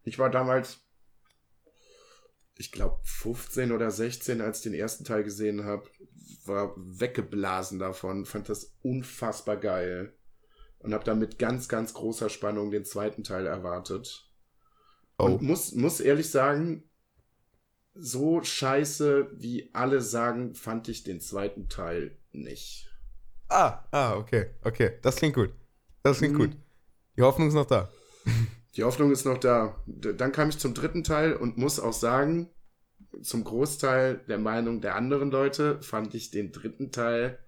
ich war damals, ich glaube 15 oder 16, als ich den ersten Teil gesehen habe, war weggeblasen davon, fand das unfassbar geil und habe dann mit ganz, ganz großer Spannung den zweiten Teil erwartet. Oh. Und muss, muss ehrlich sagen, so scheiße, wie alle sagen, fand ich den zweiten Teil nicht. Ah, ah, okay, okay. Das klingt gut. Das klingt mhm. gut. Die Hoffnung ist noch da. <laughs> Die Hoffnung ist noch da. Dann kam ich zum dritten Teil und muss auch sagen, zum Großteil der Meinung der anderen Leute fand ich den dritten Teil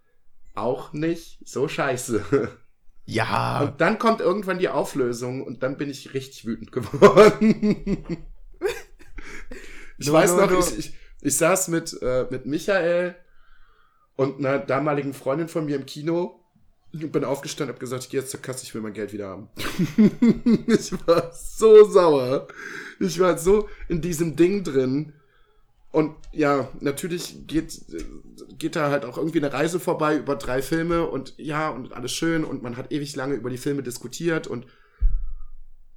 auch nicht so scheiße. <laughs> Ja. Und dann kommt irgendwann die Auflösung und dann bin ich richtig wütend <laughs> geworden. ich no, weiß no, noch, no. Ich, ich, ich saß mit, äh, mit Michael und einer damaligen Freundin von mir im Kino und bin aufgestanden, hab gesagt, ich gehe jetzt zur Kasse, ich will mein Geld wieder haben. <laughs> ich war so sauer. Ich war so in diesem Ding drin. Und ja, natürlich geht, geht da halt auch irgendwie eine Reise vorbei über drei Filme und ja, und alles schön und man hat ewig lange über die Filme diskutiert und,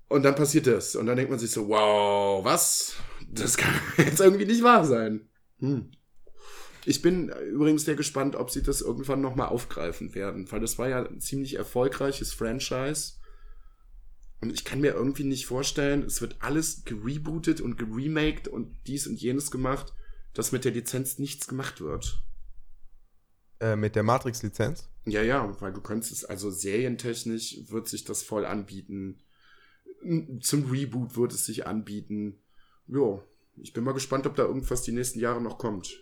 und dann passiert das. Und dann denkt man sich so, wow, was? Das kann <laughs> jetzt irgendwie nicht wahr sein. Hm. Ich bin übrigens sehr gespannt, ob sie das irgendwann nochmal aufgreifen werden, weil das war ja ein ziemlich erfolgreiches Franchise. Und ich kann mir irgendwie nicht vorstellen, es wird alles gerebootet und geremaked und dies und jenes gemacht, dass mit der Lizenz nichts gemacht wird. Äh, mit der Matrix-Lizenz? Ja, ja, weil du könntest es, also serientechnisch wird sich das voll anbieten. Zum Reboot wird es sich anbieten. Jo, ich bin mal gespannt, ob da irgendwas die nächsten Jahre noch kommt.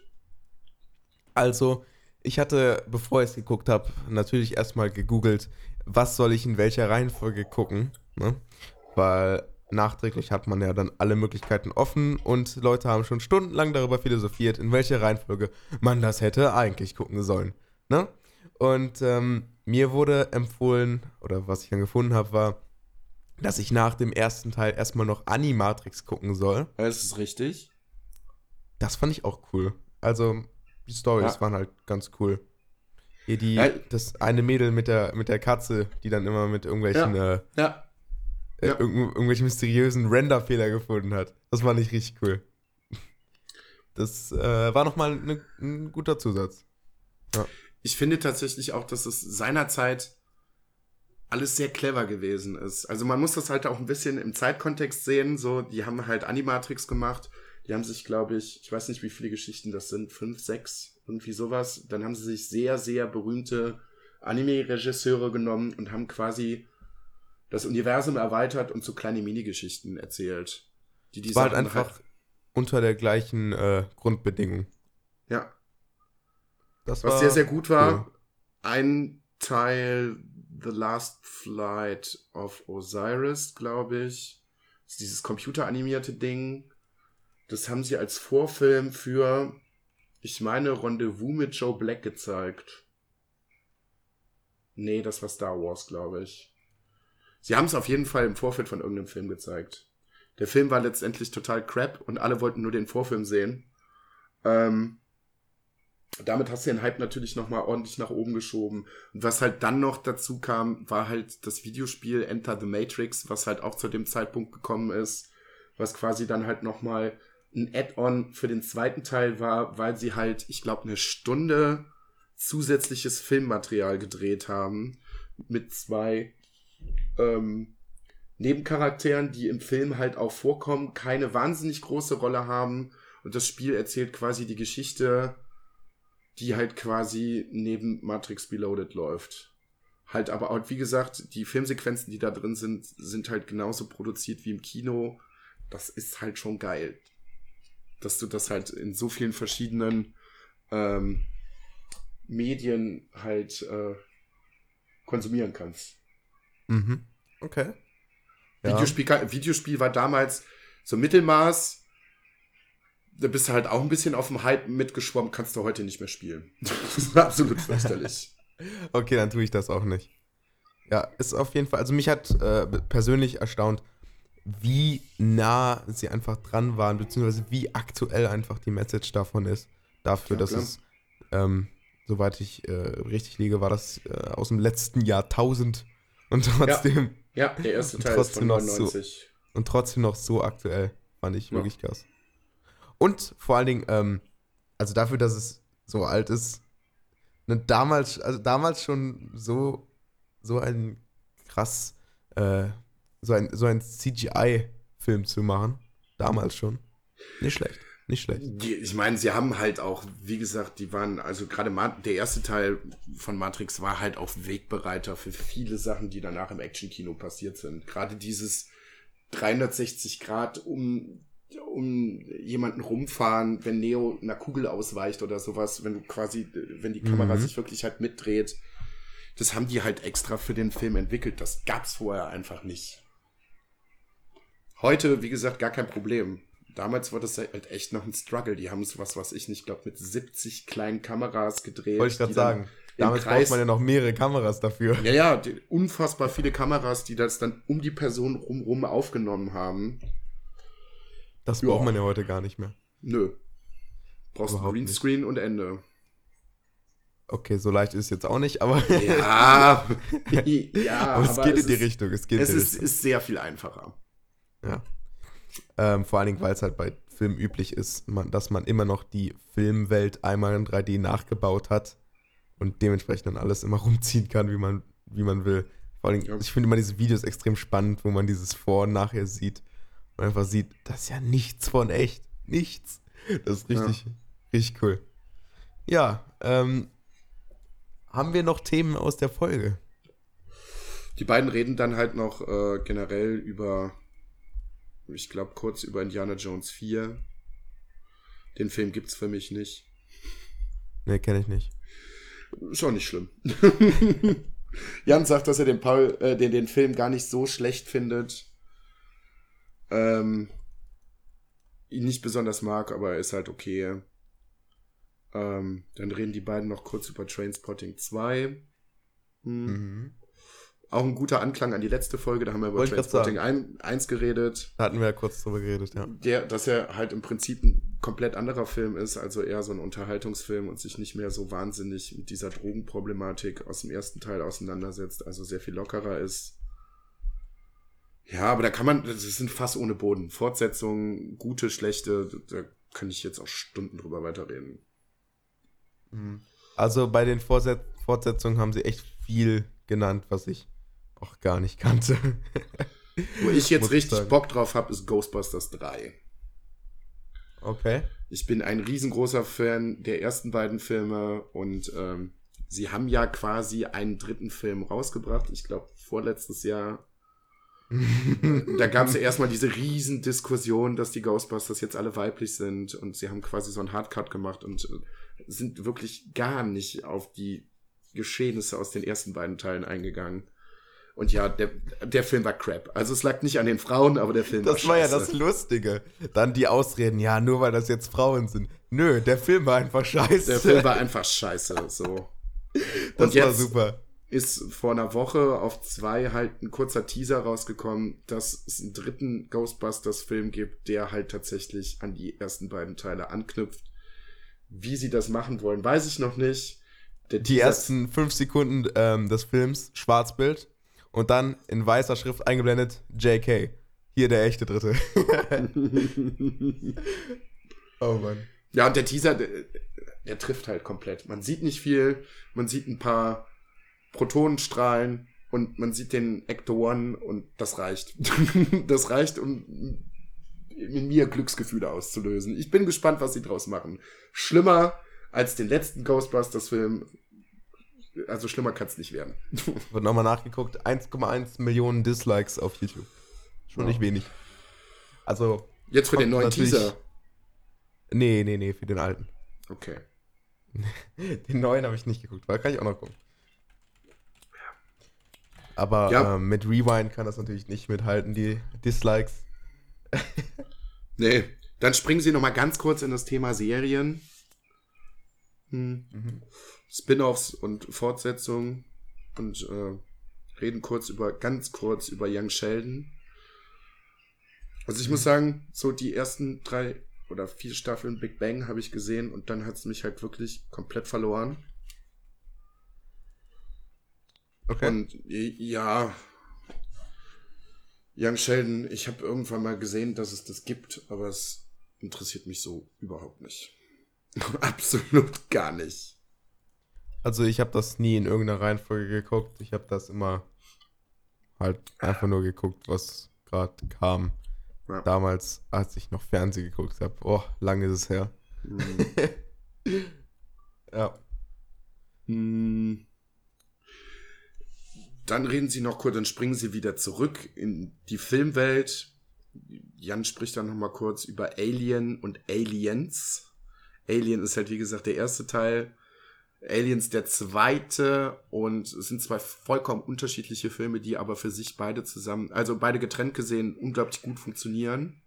Also, ich hatte, bevor ich es geguckt habe, natürlich erstmal gegoogelt, was soll ich in welcher Reihenfolge gucken. Ne? Weil nachträglich hat man ja dann alle Möglichkeiten offen und Leute haben schon stundenlang darüber philosophiert, in welcher Reihenfolge man das hätte eigentlich gucken sollen. Ne? Und ähm, mir wurde empfohlen, oder was ich dann gefunden habe, war, dass ich nach dem ersten Teil erstmal noch Animatrix gucken soll. Das ist richtig. Das fand ich auch cool. Also, die Stories ja. waren halt ganz cool. Hier die, ja. das eine Mädel mit der, mit der Katze, die dann immer mit irgendwelchen, ja. Äh, ja. Äh, irg irgendwelchen mysteriösen Render-Fehler gefunden hat. Das fand ich richtig cool. Das äh, war nochmal ne, ein guter Zusatz. Ja. Ich finde tatsächlich auch, dass es seinerzeit alles sehr clever gewesen ist. Also man muss das halt auch ein bisschen im Zeitkontext sehen. So, die haben halt Animatrix gemacht. Die haben sich, glaube ich, ich weiß nicht, wie viele Geschichten das sind, fünf, sechs, irgendwie sowas. Dann haben sie sich sehr, sehr berühmte Anime-Regisseure genommen und haben quasi das Universum erweitert und so kleine Minigeschichten erzählt. Die die war halt einfach halt unter der gleichen äh, Grundbedingung. Ja. Das Was sehr, sehr gut war, cool. ein Teil The Last Flight of Osiris, glaube ich. Das ist dieses computeranimierte Ding. Das haben sie als Vorfilm für, ich meine, Rendezvous mit Joe Black gezeigt. Nee, das war Star Wars, glaube ich. Sie haben es auf jeden Fall im Vorfeld von irgendeinem Film gezeigt. Der Film war letztendlich total crap und alle wollten nur den Vorfilm sehen. Ähm, damit hast du den Hype natürlich nochmal ordentlich nach oben geschoben. Und was halt dann noch dazu kam, war halt das Videospiel Enter the Matrix, was halt auch zu dem Zeitpunkt gekommen ist, was quasi dann halt nochmal ein Add-on für den zweiten Teil war, weil sie halt, ich glaube, eine Stunde zusätzliches Filmmaterial gedreht haben mit zwei ähm, Nebencharakteren, die im Film halt auch vorkommen, keine wahnsinnig große Rolle haben und das Spiel erzählt quasi die Geschichte die halt quasi neben Matrix Reloaded läuft. Halt aber auch, wie gesagt, die Filmsequenzen, die da drin sind, sind halt genauso produziert wie im Kino. Das ist halt schon geil. Dass du das halt in so vielen verschiedenen ähm, Medien halt äh, konsumieren kannst. Mhm. Okay. Ja. Videospiel, Videospiel war damals so Mittelmaß, da bist du halt auch ein bisschen auf dem Hype mitgeschwommen, kannst du heute nicht mehr spielen. <laughs> das ist absolut <laughs> fürchterlich. okay, dann tue ich das auch nicht. Ja, ist auf jeden Fall, also mich hat äh, persönlich erstaunt, wie nah sie einfach dran waren, beziehungsweise wie aktuell einfach die Message davon ist. Dafür, ja, dass es, ähm, soweit ich äh, richtig liege, war das äh, aus dem letzten Jahrtausend und trotzdem. Ja, ja der erste <laughs> Teil ist von 99. So, und trotzdem noch so aktuell. Fand ich ja. wirklich krass. Und vor allen Dingen, ähm, also dafür, dass es so alt ist, ne, damals, also damals schon so, so ein krass, äh, so ein, so ein CGI-Film zu machen. Damals schon. Nicht schlecht. Nicht schlecht. Die, ich meine, sie haben halt auch, wie gesagt, die waren, also gerade der erste Teil von Matrix war halt auch Wegbereiter für viele Sachen, die danach im Actionkino passiert sind. Gerade dieses 360 Grad um um jemanden rumfahren, wenn Neo einer Kugel ausweicht oder sowas, wenn du quasi, wenn die Kamera mhm. sich wirklich halt mitdreht. Das haben die halt extra für den Film entwickelt. Das gab's vorher einfach nicht. Heute, wie gesagt, gar kein Problem. Damals war das halt echt noch ein Struggle. Die haben es, was ich nicht, glaube mit 70 kleinen Kameras gedreht. Wollte ich gerade sagen. Damals Kreis, braucht man ja noch mehrere Kameras dafür. Ja, ja, die, unfassbar viele Kameras, die das dann um die Person rumrum aufgenommen haben. Das braucht man ja heute gar nicht mehr. Nö. Brauchst ein Greenscreen und Ende. Okay, so leicht ist es jetzt auch nicht, aber. Ja, <laughs> <laughs> ja aber es geht es in die ist, Richtung. Es, geht es ist, ist, sehr viel einfacher. Ja. Ähm, vor allen Dingen, weil es halt bei Film üblich ist, man, dass man immer noch die Filmwelt einmal in 3D nachgebaut hat und dementsprechend dann alles immer <laughs> rumziehen kann, wie man, wie man will. Vor allem, Ja. ich finde immer diese Videos extrem spannend, wo man dieses Vor- und Nachher sieht und einfach sieht, das ist ja nichts von echt. Nichts. Das ist richtig, richtig cool. Ja, ähm, haben wir noch Themen aus der Folge? Die beiden reden dann halt noch äh, generell über, ich glaube, kurz über Indiana Jones 4. Den Film gibt's für mich nicht. Ne, kenne ich nicht. Ist auch nicht schlimm. <laughs> Jan sagt, dass er den, Paul, äh, den, den Film gar nicht so schlecht findet. Ähm, ihn nicht besonders mag, aber er ist halt okay. Ähm, dann reden die beiden noch kurz über Trainspotting 2. Hm. Mhm. Auch ein guter Anklang an die letzte Folge, da haben wir über Wollte Trainspotting 1, 1 geredet. Da hatten wir ja kurz drüber geredet, ja. Der, dass er halt im Prinzip ein komplett anderer Film ist, also eher so ein Unterhaltungsfilm und sich nicht mehr so wahnsinnig mit dieser Drogenproblematik aus dem ersten Teil auseinandersetzt, also sehr viel lockerer ist. Ja, aber da kann man, das sind fast ohne Boden. Fortsetzungen, gute, schlechte, da kann ich jetzt auch Stunden drüber weiterreden. Also bei den Fortsetzungen haben sie echt viel genannt, was ich auch gar nicht kannte. Wo ich jetzt Muss ich richtig sagen. Bock drauf habe, ist Ghostbusters 3. Okay. Ich bin ein riesengroßer Fan der ersten beiden Filme und ähm, sie haben ja quasi einen dritten Film rausgebracht. Ich glaube, vorletztes Jahr. <laughs> da gab es ja erstmal diese riesen Diskussion, dass die Ghostbusters jetzt alle weiblich sind und sie haben quasi so einen Hardcut gemacht und äh, sind wirklich gar nicht auf die Geschehnisse aus den ersten beiden Teilen eingegangen. Und ja, der, der Film war crap. Also es lag nicht an den Frauen, aber der Film Das war war ja das Lustige. Dann die Ausreden, ja, nur weil das jetzt Frauen sind. Nö, der Film war einfach scheiße. Der Film war einfach scheiße. So. das und war super. ist vor einer Woche auf zwei halt ein kurzer Teaser rausgekommen, dass es einen dritten Ghostbusters-Film gibt, der halt tatsächlich an die ersten beiden Teile anknüpft. Wie sie das machen wollen, weiß ich noch nicht. Der Die Teaser- ersten fünf Sekunden ähm, des Films, Schwarzbild. Und dann in weißer Schrift eingeblendet, JK. Hier der echte Dritte. <laughs> oh Mann. Ja, und der Teaser, der, der trifft halt komplett. Man sieht nicht viel, man sieht ein paar Protonenstrahlen und man sieht den Ecto One und das reicht. <laughs> das reicht, um in mir Glücksgefühle auszulösen. Ich bin gespannt, was sie draus machen. Schlimmer als den letzten Ghostbusters-Film. Also schlimmer kann es nicht werden. <laughs> Wird nochmal nachgeguckt, 1,1 Millionen Dislikes auf YouTube. Schon Ja. nicht wenig. Also, Jetzt für den neuen Teaser. nee, nee, nee, für den alten. Okay. <laughs> Den neuen habe ich nicht geguckt, weil kann ich auch noch gucken. Aber Ja. ähm, mit Rewind kann das natürlich nicht mithalten, die Dislikes. <laughs> Nee, dann springen sie noch mal ganz kurz in das Thema Serien. Hm. Spin-offs und Fortsetzungen und äh, reden kurz über, ganz kurz über Young Sheldon. Also ich muss sagen, so die ersten drei oder vier Staffeln Big Bang habe ich gesehen und dann hat es mich halt wirklich komplett verloren. Okay. Und ja, Young Sheldon, ich habe irgendwann mal gesehen, dass es das gibt, aber es interessiert mich so überhaupt nicht. <laughs> Absolut gar nicht. Also ich habe das nie in irgendeiner Reihenfolge geguckt. Ich habe das immer halt einfach nur geguckt, was gerade kam. Ja. Damals, als ich noch Fernsehen geguckt habe. Oh, lange ist es her. Hm. <laughs> Ja. Hm. Dann reden sie noch kurz, dann springen sie wieder zurück in die Filmwelt. Jan spricht dann noch mal kurz über Alien und Aliens. Alien ist halt wie gesagt der erste Teil. Aliens der zweite und es sind zwei vollkommen unterschiedliche Filme, die aber für sich beide zusammen, also beide getrennt gesehen, unglaublich gut funktionieren.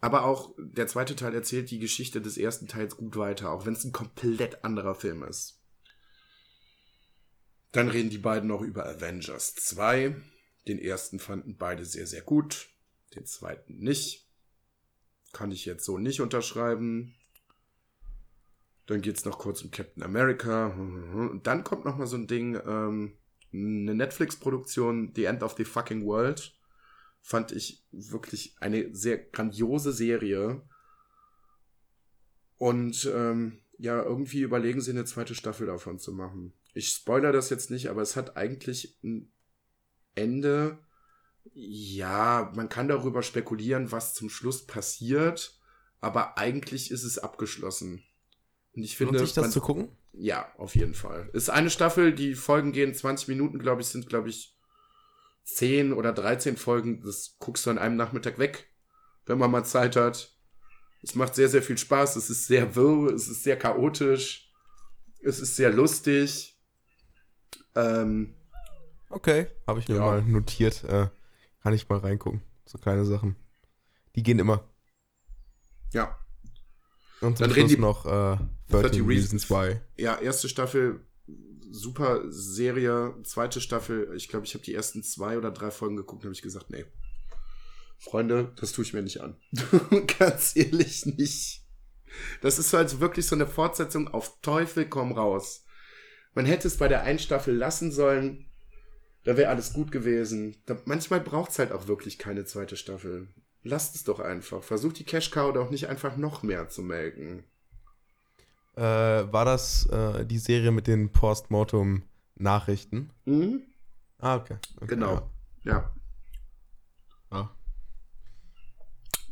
Aber auch der zweite Teil erzählt die Geschichte des ersten Teils gut weiter, auch wenn es ein komplett anderer Film ist. Dann reden die beiden noch über Avengers 2. Den ersten fanden beide sehr, sehr gut. Den zweiten nicht. Kann ich jetzt so nicht unterschreiben. Dann geht's noch kurz um Captain America. Und dann kommt noch mal so ein Ding, ähm, eine Netflix-Produktion, The End of the Fucking World. fand ich wirklich eine sehr grandiose Serie. Und ähm, ja, irgendwie überlegen sie eine zweite Staffel davon zu machen. Ich spoiler das jetzt nicht, aber es hat eigentlich ein Ende. Ja, man kann darüber spekulieren, was zum Schluss passiert, aber eigentlich ist es abgeschlossen. Und ich finde, Lohnt sich das man, zu gucken? ja, auf jeden Fall. Ist eine Staffel, die Folgen gehen 20 Minuten, glaube ich, sind, glaube ich, 10 oder 13 Folgen. Das guckst du an einem Nachmittag weg, wenn man mal Zeit hat. Es macht sehr, sehr viel Spaß. Es ist sehr wirr, es ist sehr chaotisch. Es ist sehr lustig. Ähm, Okay, habe ich mir Ja. mal notiert. Äh, kann ich mal reingucken. So kleine Sachen. Die gehen immer. ja. Und zum Dann reden Schluss die- noch äh, 13 Reasons Why. Ja, erste Staffel, super Serie. Zweite Staffel, ich glaube, ich habe die ersten zwei oder drei Folgen geguckt und habe ich gesagt, nee. Freunde, das tue ich mir nicht an. <laughs> Ganz ehrlich nicht. Das ist halt wirklich so eine Fortsetzung auf Teufel komm raus. Man hätte es bei der einen Staffel lassen sollen, da wäre alles gut gewesen. Da, manchmal braucht es halt auch wirklich keine zweite Staffel. Lasst es doch einfach. Versucht die Cash Cow doch nicht einfach noch mehr zu melken. Äh, war das äh, die Serie mit den Postmortem-Nachrichten? Mhm. Ah, okay. okay Genau. Ja. Ja.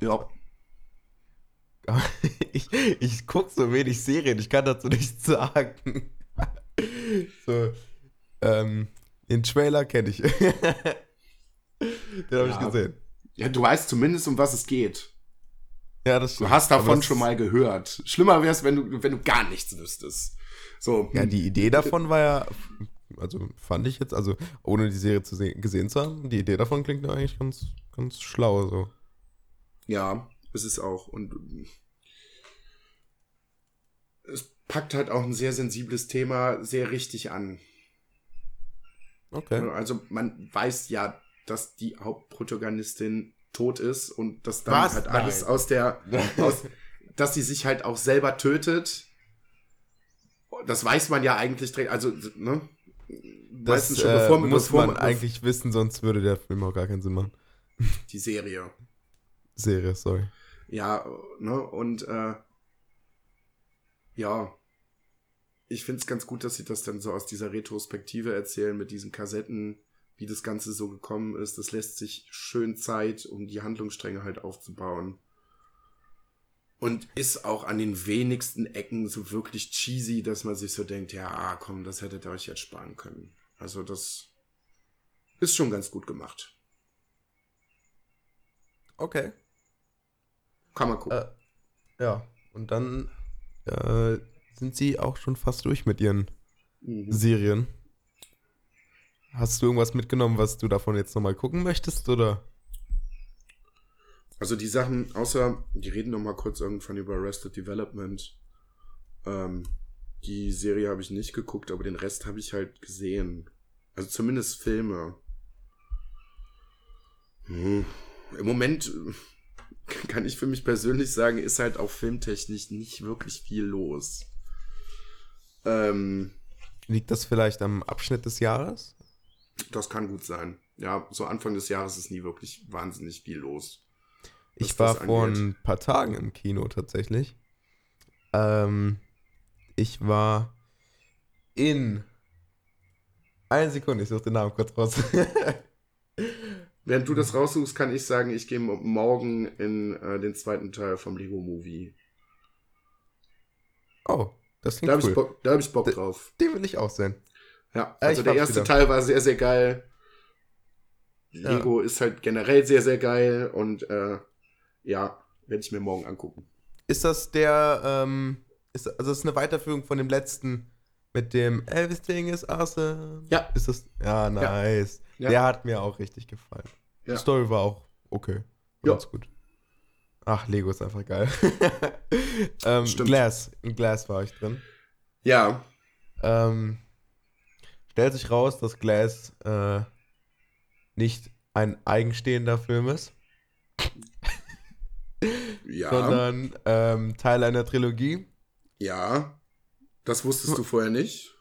Ja. Ja. <laughs> Ich, ich gucke so wenig Serien, ich kann dazu nichts sagen. <laughs> so, ähm, den Trailer kenne ich. <laughs> den habe ich Ja. gesehen. Ja, du weißt zumindest, um was es geht. Ja, das Du stimmt. hast davon schon mal gehört. Schlimmer wäre es, wenn du, wenn du gar nichts wüsstest. So. Ja, die Idee davon war ja, also fand ich jetzt, also ohne die Serie zu sehen, gesehen zu haben, die Idee davon klingt ja eigentlich ganz, ganz schlau so. Ja, ist es auch. Und es packt halt auch ein sehr sensibles Thema sehr richtig an. Okay. Also man weiß ja, dass die Hauptprotagonistin tot ist und dass dann Was? halt alles Nein. aus der, aus, dass sie sich halt auch selber tötet. Das weiß man ja eigentlich direkt, also, ne? Das Meistens schon, äh, bevor- muss bevor man eigentlich wissen, sonst würde der Film auch gar keinen Sinn machen. Die Serie. Serie, sorry. Ja, ne? Und äh, ja, ich finde es ganz gut, dass sie das dann so aus dieser Retrospektive erzählen mit diesen Kassetten, wie das Ganze so gekommen ist. Das lässt sich schön Zeit, um die Handlungsstränge halt aufzubauen. Und ist auch an den wenigsten Ecken so wirklich cheesy, dass man sich so denkt, ja, ah, komm, das hättet ihr euch jetzt sparen können. Also das ist schon ganz gut gemacht. Okay. Kann man gucken. Äh, ja, und dann äh, sind sie auch schon fast durch mit ihren Mhm. Serien. Hast du irgendwas mitgenommen, was du davon jetzt nochmal gucken möchtest, oder? Also die Sachen, außer, die reden noch mal kurz irgendwann über Arrested Development. Ähm, die Serie habe ich nicht geguckt, aber den Rest habe ich halt gesehen. Also zumindest Filme. Hm. Im Moment <laughs> kann ich für mich persönlich sagen, ist halt auch filmtechnisch nicht wirklich viel los. Ähm, Liegt das vielleicht am Abschnitt des Jahres? Das kann gut sein. Ja, so Anfang des Jahres ist nie wirklich wahnsinnig viel los. Ich war vor ein paar Tagen im Kino tatsächlich. Ähm, ich war in. Eine Sekunde, ich suche den Namen kurz raus. <laughs> Während du das raussuchst, kann ich sagen, ich gehe morgen in äh, den zweiten Teil vom Lego Movie. oh, das Da habe klingt ich, cool. Bock- da hab ich Bock drauf. Den will ich auch sehen. Ja, also der erste wieder. Teil war sehr, sehr geil. Ja. Lego ist halt generell sehr, sehr geil und äh, ja, werde ich mir morgen angucken. Ist das der, ähm, ist, also das ist eine Weiterführung von dem letzten mit dem Everything is awesome? Ja. Ist das, ja, nice. Ja. Der hat mir auch richtig gefallen. Ja. Die Story war auch okay. Ja. Ganz gut. Ach, Lego ist einfach geil. <laughs> ähm, Stimmt. Glass, in Glass war ich drin. Ja, Ähm, stellt sich raus, dass Glass äh, nicht ein eigenstehender Film ist, ja, sondern ähm, Teil einer Trilogie. ja. Das wusstest du vorher nicht.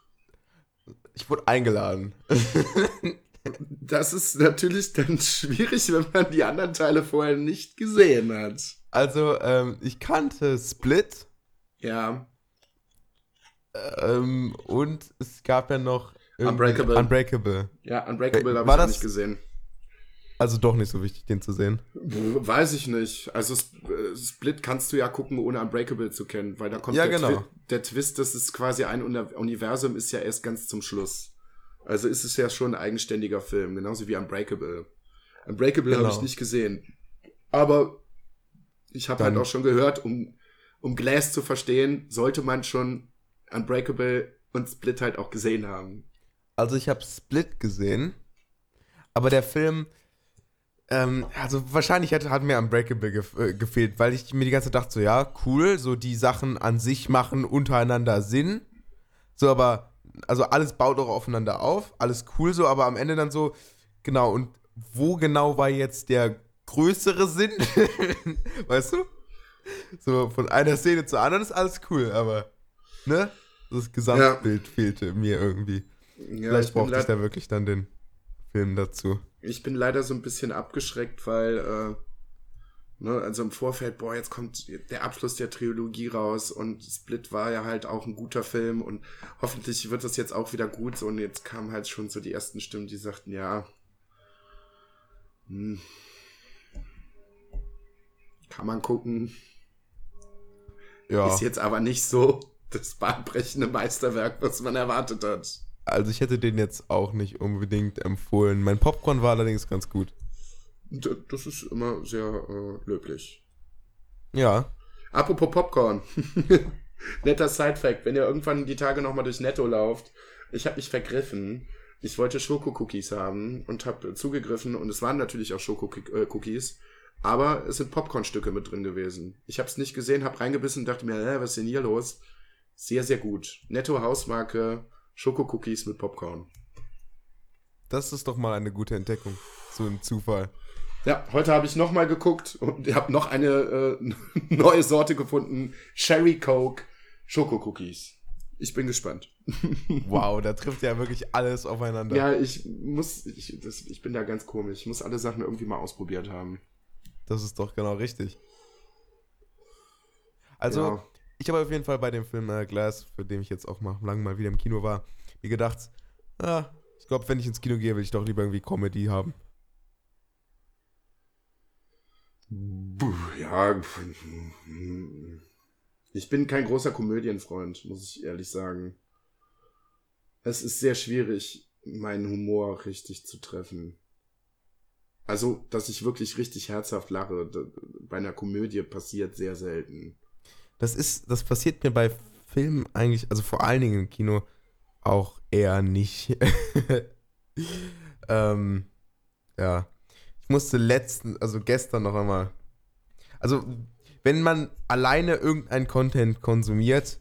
Ich wurde eingeladen. <laughs> das ist natürlich dann schwierig, wenn man die anderen Teile vorher nicht gesehen hat. Also, ähm, ich kannte Split. Ja. Ähm, und es gab ja noch Unbreakable. Unbreakable. Ja, Unbreakable habe ich das- nicht gesehen. Also doch nicht so wichtig, den zu sehen. Weiß ich nicht. Also äh, Split kannst du ja gucken, ohne Unbreakable zu kennen, weil da kommt Ja, der, genau. Twi der Twist, das ist quasi ein Uni- Universum, ist ja erst ganz zum Schluss. Also ist es ja schon ein eigenständiger Film, genauso wie Unbreakable. Unbreakable habe Genau. ich nicht gesehen. Aber ich habe halt auch schon gehört, um, um Glass zu verstehen, sollte man schon Unbreakable und Split halt auch gesehen haben. Also ich habe Split gesehen, aber der Film, ähm, also wahrscheinlich hat, hat mir Unbreakable gef äh, gefehlt, weil ich mir die ganze Zeit dachte, so ja, cool, so die Sachen an sich machen untereinander Sinn, so aber, also alles baut auch aufeinander auf, alles cool so, aber am Ende dann so, genau, und wo genau war jetzt der größere Sinn, <laughs> weißt du? So von einer Szene zur anderen ist alles cool, aber, ne? Das Gesamtbild fehlte mir irgendwie. Ja, Vielleicht brauchte ich da wirklich dann den Film dazu. ich bin leider so ein bisschen abgeschreckt, weil, äh, ne, also im Vorfeld, boah, jetzt kommt der Abschluss der Trilogie raus und Split war ja halt auch ein guter Film und hoffentlich wird das jetzt auch wieder gut. Und jetzt kamen halt schon so die ersten Stimmen, die sagten, ja, hm, kann man gucken, Ja, ist jetzt aber nicht so das bahnbrechende Meisterwerk, was man erwartet hat. Also ich hätte den jetzt auch nicht unbedingt empfohlen. Mein Popcorn war allerdings ganz gut. Das ist immer sehr äh, löblich. Ja, Apropos Popcorn. <laughs> Netter Sidefact, wenn ihr irgendwann die Tage nochmal durch Netto lauft, ich habe mich vergriffen. Ich wollte Schokocookies haben und habe zugegriffen und es waren natürlich auch Schokocookies, aber es sind Popcornstücke mit drin gewesen. Ich habe es nicht gesehen, habe reingebissen und dachte mir, äh, was ist denn hier los? Sehr, sehr gut. Netto Hausmarke, Schokocookies mit Popcorn. das ist doch mal eine gute Entdeckung. So ein Zufall. Ja, heute habe ich nochmal geguckt und habe noch eine äh, <laughs> neue Sorte gefunden. Sherry Coke Schokocookies. Ich bin gespannt. <laughs> Wow, da trifft ja wirklich alles aufeinander. Ja, ich muss, ich, das, ich bin da ganz komisch. Ich muss alle Sachen irgendwie mal ausprobiert haben. Das ist doch genau richtig. Also, Ja. Ich habe auf jeden Fall bei dem Film äh, Glass, für den ich jetzt auch mal lang mal wieder im Kino war, mir gedacht, ah, ich glaube, wenn ich ins Kino gehe, will ich doch lieber irgendwie Comedy haben. Ja, ich bin kein großer Komödienfreund, muss ich ehrlich sagen. Es ist sehr schwierig, meinen Humor richtig zu treffen. Also, dass ich wirklich richtig herzhaft lache, bei einer Komödie passiert sehr selten. Das ist, das passiert mir bei Filmen eigentlich, also vor allen Dingen im Kino, auch eher nicht. <laughs> ähm, ja. Ich musste letzten, also gestern noch einmal. Also, wenn man alleine irgendein Content konsumiert,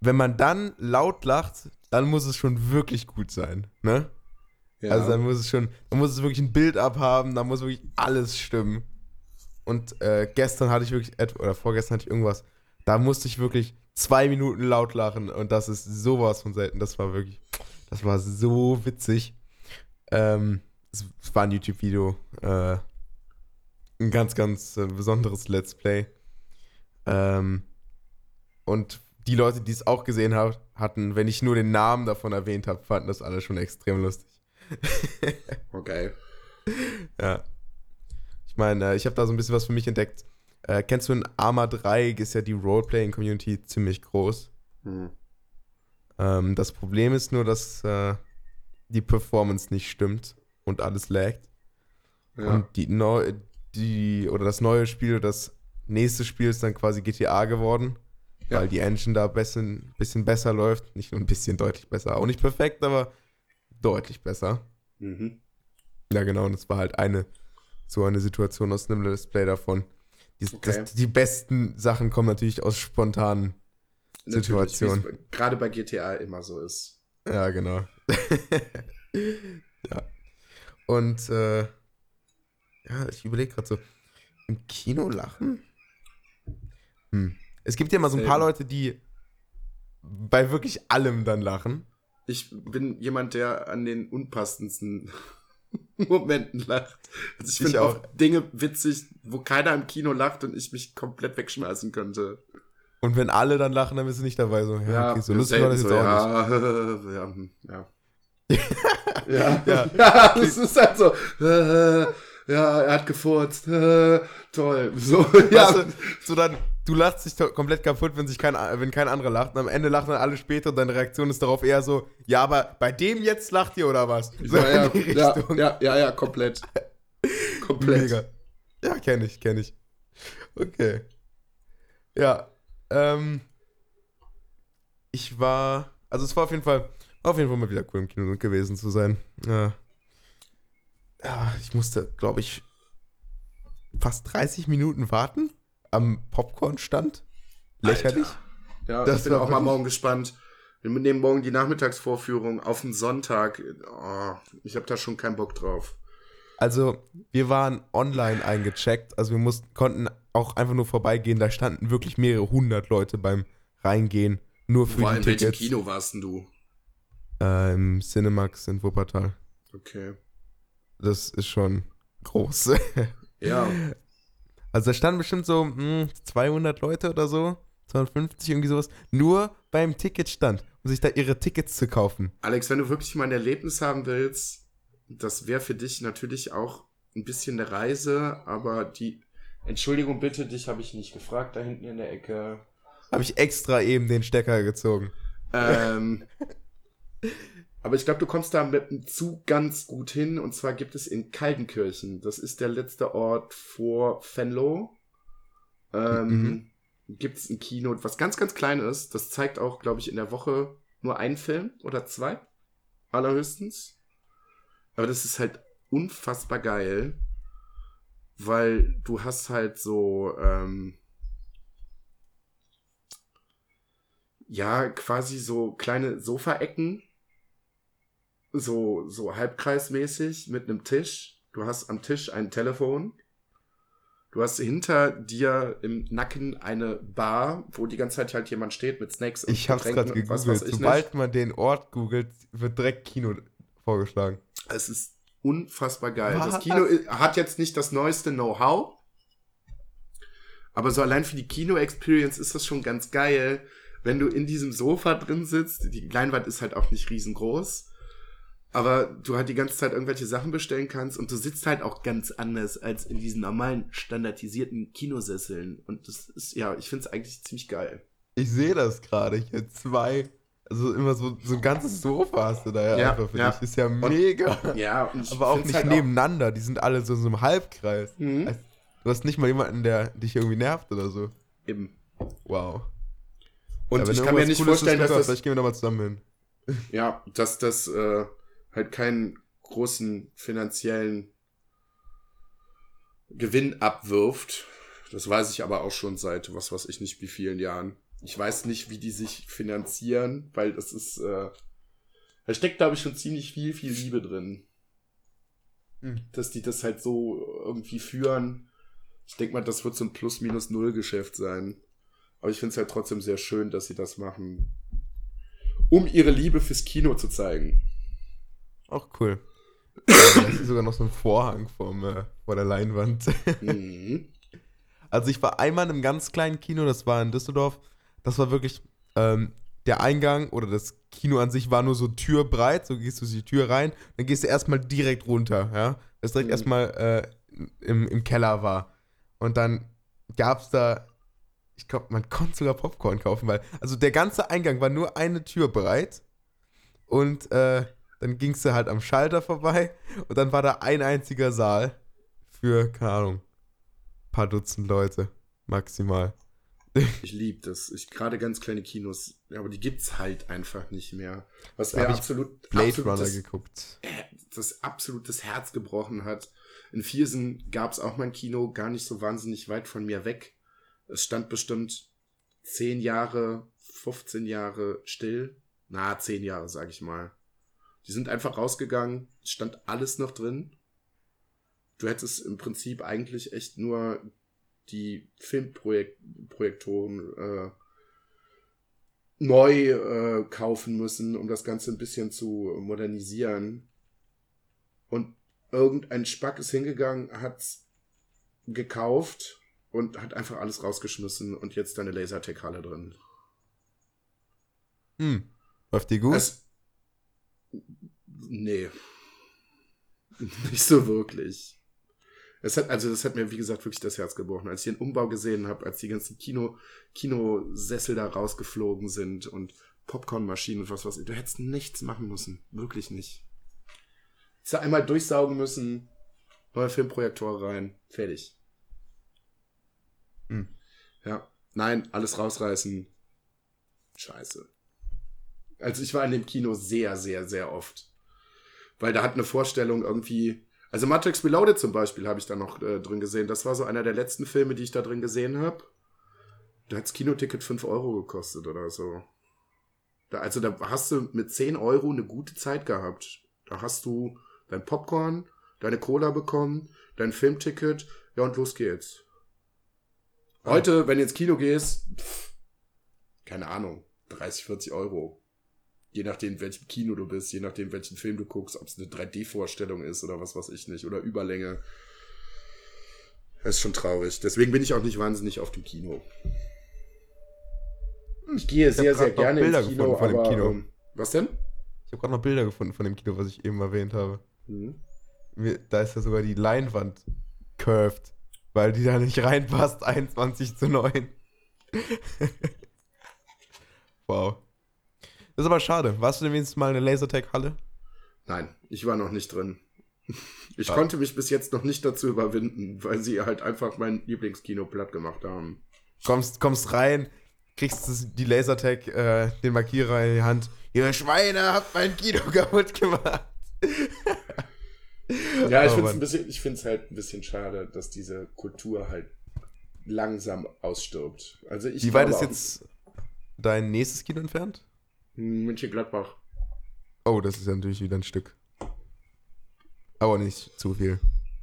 wenn man dann laut lacht, dann muss es schon wirklich gut sein, ne? Ja, Also dann muss es schon, dann muss es wirklich ein Bild abhaben, dann muss wirklich alles stimmen. Und äh, gestern hatte ich wirklich, oder vorgestern hatte ich irgendwas, da musste ich wirklich zwei Minuten laut lachen und das ist sowas von selten. Das war wirklich, das war so witzig. Ähm, es, war ein YouTube-Video, äh, ein ganz, ganz äh, besonderes Let's Play. Ähm, und die Leute, die es auch gesehen hab, hatten, wenn ich nur den Namen davon erwähnt habe, fanden das alle schon extrem lustig. <laughs> okay. Ja. Ich meine, äh, ich habe da so ein bisschen was für mich entdeckt. Äh, kennst du in Arma 3 ist ja die Roleplaying-Community ziemlich groß. Hm. Ähm, das Problem ist nur, dass äh, die Performance nicht stimmt und alles laggt. Ja. Und die, neu, die, oder das neue Spiel, das nächste Spiel ist dann quasi GTA geworden. Ja. Weil die Engine da ein bisschen, bisschen besser läuft. Nicht nur ein bisschen deutlich besser. Auch nicht perfekt, aber deutlich besser. Mhm. Ja, genau, und es war halt eine, so eine Situation aus einem Let's Play davon. Die, Okay. das, die besten Sachen kommen natürlich aus spontanen. Natürlich, Situation. wie es Gerade bei GTA immer so ist. Ja, genau. <laughs> ja. Und, äh, ja, ich überlege gerade so, im Kino lachen? Hm. Es gibt ja immer so ein paar. Leute, die bei wirklich allem dann lachen. ich bin jemand, der an den unpassendsten <laughs> Momenten lacht. Also ich, finde auch Dinge witzig, wo keiner im Kino lacht und ich mich komplett wegschmeißen könnte. Und wenn alle dann lachen, dann bist du nicht dabei. So, ja, ja okay, so lustig war das jetzt so, auch ja, nicht. <laughs> Ja, hm, ja. <laughs> ja. ja. ja, das ist halt so. Äh, ja, er hat gefurzt. Äh, toll. So, ja. Du, so dann, du lachst dich komplett kaputt, wenn sich kein, wenn kein anderer lacht. Und am Ende lachen dann alle später und deine Reaktion ist darauf eher so, ja, aber bei dem jetzt lacht ihr oder was? So ja, ja, ja, ja, ja, komplett. <laughs> komplett. Mega. Ja, kenne ich, kenne ich. Okay. Ja. Ähm, ich war, also es war auf jeden Fall, auf jeden Fall mal wieder cool im Kino gewesen zu sein. Ja. ja ich musste, glaube ich, fast 30 Minuten warten am Popcorn-Stand. Lächerlich. Alter. Ja, das ich bin auch mal morgen gespannt. Wir nehmen morgen die Nachmittagsvorführung auf den Sonntag. Oh, ich habe da schon keinen Bock drauf. Also, wir waren online eingecheckt. Also, wir mussten, konnten auch einfach nur vorbeigehen. Da standen wirklich mehrere hundert Leute beim Reingehen. Nur für Wo die in Tickets. welchem Kino warst denn du? Äh, Im Cinemax in Wuppertal. Okay. Das ist schon groß. <laughs> Ja. Also da standen bestimmt so mh, hm, 200 Leute oder so, 250 irgendwie sowas, nur beim Ticketstand, um sich da ihre Tickets zu kaufen. Alex, wenn du wirklich mal ein Erlebnis haben willst, das wäre für dich natürlich auch ein bisschen eine Reise, aber die Entschuldigung bitte, dich habe ich nicht gefragt, da hinten in der Ecke. Habe ich extra eben den Stecker gezogen. Ähm, <laughs> Aber ich glaube, du kommst da mit dem Zug ganz gut hin. Und zwar gibt es in Kaldenkirchen, das ist der letzte Ort vor Venlo, ähm, mhm. gibt es ein Kino, was ganz, ganz klein ist. Das zeigt auch, glaube ich, in der Woche nur einen Film oder zwei. Allerhöchstens. Aber das ist halt unfassbar geil, weil du hast halt so, ähm, ja, quasi so kleine Sofaecken so, so halbkreismäßig mit einem Tisch. Du hast am Tisch ein Telefon. Du hast hinter dir im Nacken eine Bar, wo die ganze Zeit halt jemand steht mit Snacks und Ich hab's gerade gegoogelt. Was, was Sobald nicht. man den Ort googelt, wird direkt Kino vorgeschlagen. Es ist unfassbar geil. Was? Das Kino hat jetzt nicht das neueste Know-how, aber so allein für die Kino-Experience ist das schon ganz geil, wenn du in diesem Sofa drin sitzt. Die Leinwand ist halt auch nicht riesengroß aber du halt die ganze Zeit irgendwelche Sachen bestellen kannst und du sitzt halt auch ganz anders als in diesen normalen standardisierten Kinosesseln. Und das ist, ja, ich finde es eigentlich ziemlich geil. Ich sehe das gerade hier. Zwei, also immer so, so ein ganzes Sofa hast du da ja, ja einfach für ja. dich. Ist ja mega. Und, ja, und aber auch nicht halt nebeneinander. Auch die sind alle so in so einem Halbkreis. Mhm. Also, du hast nicht mal jemanden, der dich irgendwie nervt oder so. Eben. Wow. Und ja, ich kann mir nicht vorstellen, dass das... Vielleicht gehen wir da mal zusammen hin. Ja, dass das... Äh, halt keinen großen finanziellen Gewinn abwirft. Das weiß ich aber auch schon seit was weiß ich nicht wie vielen Jahren. Ich weiß nicht, wie die sich finanzieren, weil das ist, äh, da steckt glaube ich schon ziemlich viel, viel Liebe drin. Hm. Dass die das halt so irgendwie führen. Ich denke mal, das wird so ein Plus-Minus-Null-Geschäft sein. Aber ich finde es halt trotzdem sehr schön, dass sie das machen. Um ihre Liebe fürs Kino zu zeigen. Auch cool. <coughs> da ist sogar noch so ein Vorhang vom, äh, vor der Leinwand. <laughs> mhm. Also ich war einmal in einem ganz kleinen Kino, das war in Düsseldorf. Das war wirklich ähm, der Eingang oder das Kino an sich war nur so türbreit. So gehst du die Tür rein, dann gehst du erstmal direkt runter, ja. Das direkt mhm. erstmal äh, im, im Keller war. Und dann gab es da, ich glaube, man konnte sogar Popcorn kaufen, weil, also der ganze Eingang war nur eine Tür breit. Und äh, dann gingst du halt am Schalter vorbei und dann war da ein einziger Saal für, keine Ahnung, paar Dutzend Leute maximal. <laughs> Ich liebe das. Ich gerade ganz kleine Kinos, aber die gibt's halt einfach nicht mehr. Was mir absolut Blade absolut Runner das, geguckt. Das absolut das Herz gebrochen hat. In Viersen gab's auch mein Kino, gar nicht so wahnsinnig weit von mir weg. Es stand bestimmt zehn Jahre, 15 Jahre still. Na, zehn Jahre, sag ich mal. Die sind einfach rausgegangen, stand alles noch drin. Du hättest im Prinzip eigentlich echt nur die Filmprojektoren äh, neu äh, kaufen müssen, um das Ganze ein bisschen zu modernisieren. Und irgendein Spack ist hingegangen, hat's gekauft und hat einfach alles rausgeschmissen und jetzt da eine Lasertech-Halle drin. Hm. Läuft die gut? Es, nee. <laughs> Nicht so wirklich. Es hat, also das hat mir, wie gesagt, wirklich das Herz gebrochen. Als ich den Umbau gesehen habe, als die ganzen Kino, Kinosessel da rausgeflogen sind und Popcornmaschinen und was was. Du hättest nichts machen müssen. Wirklich nicht. Hättest du einmal durchsaugen müssen, neue Filmprojektore rein, fertig. Hm. Ja. Nein, alles rausreißen. Scheiße. Also ich war in dem Kino sehr, sehr, sehr oft. Weil da hat eine Vorstellung irgendwie. Also Matrix Reloaded zum Beispiel habe ich da noch äh, drin gesehen. Das war so einer der letzten Filme, die ich da drin gesehen habe. Da hat's Kinoticket 5 Euro gekostet oder so. Da, also da hast du mit 10 Euro eine gute Zeit gehabt. Da hast du dein Popcorn, deine Cola bekommen, dein Filmticket, ja und los geht's. Heute, wenn du ins Kino gehst, pff, keine Ahnung, 30, 40 Euro. Je nachdem, in welchem Kino du bist, je nachdem, welchen Film du guckst, ob es eine 3D-Vorstellung ist oder was weiß ich nicht, oder Überlänge. Das ist schon traurig. Deswegen bin ich auch nicht wahnsinnig auf dem Kino. Ich gehe Ich sehr, sehr noch gerne Bilder ins Kino, gefunden von dem aber, Kino. Ähm, was denn? Ich habe gerade noch Bilder gefunden von dem Kino, was ich eben erwähnt habe. Hm. Mir- Da ist ja sogar die Leinwand curved, weil die da nicht reinpasst, <laughs> 21 zu 9. <laughs> wow. Das ist aber schade. Warst du denn wenigstens mal in der Lasertag-Halle? Nein, ich war noch nicht drin. <laughs> Ich Ah. konnte mich bis jetzt noch nicht dazu überwinden, weil sie halt einfach mein Lieblingskino platt gemacht haben. Kommst, kommst rein, kriegst die Lasertag, äh, den Markierer in die Hand. Ihr Schweine habt mein Kino <laughs> kaputt gemacht. Ja, ich Oh, finde es halt ein bisschen schade, dass diese Kultur halt langsam ausstirbt. Also ich Wie weit ist jetzt dein nächstes Kino entfernt? Auch- München Gladbach. Oh, das ist ja natürlich wieder ein Stück. Aber nicht zu viel.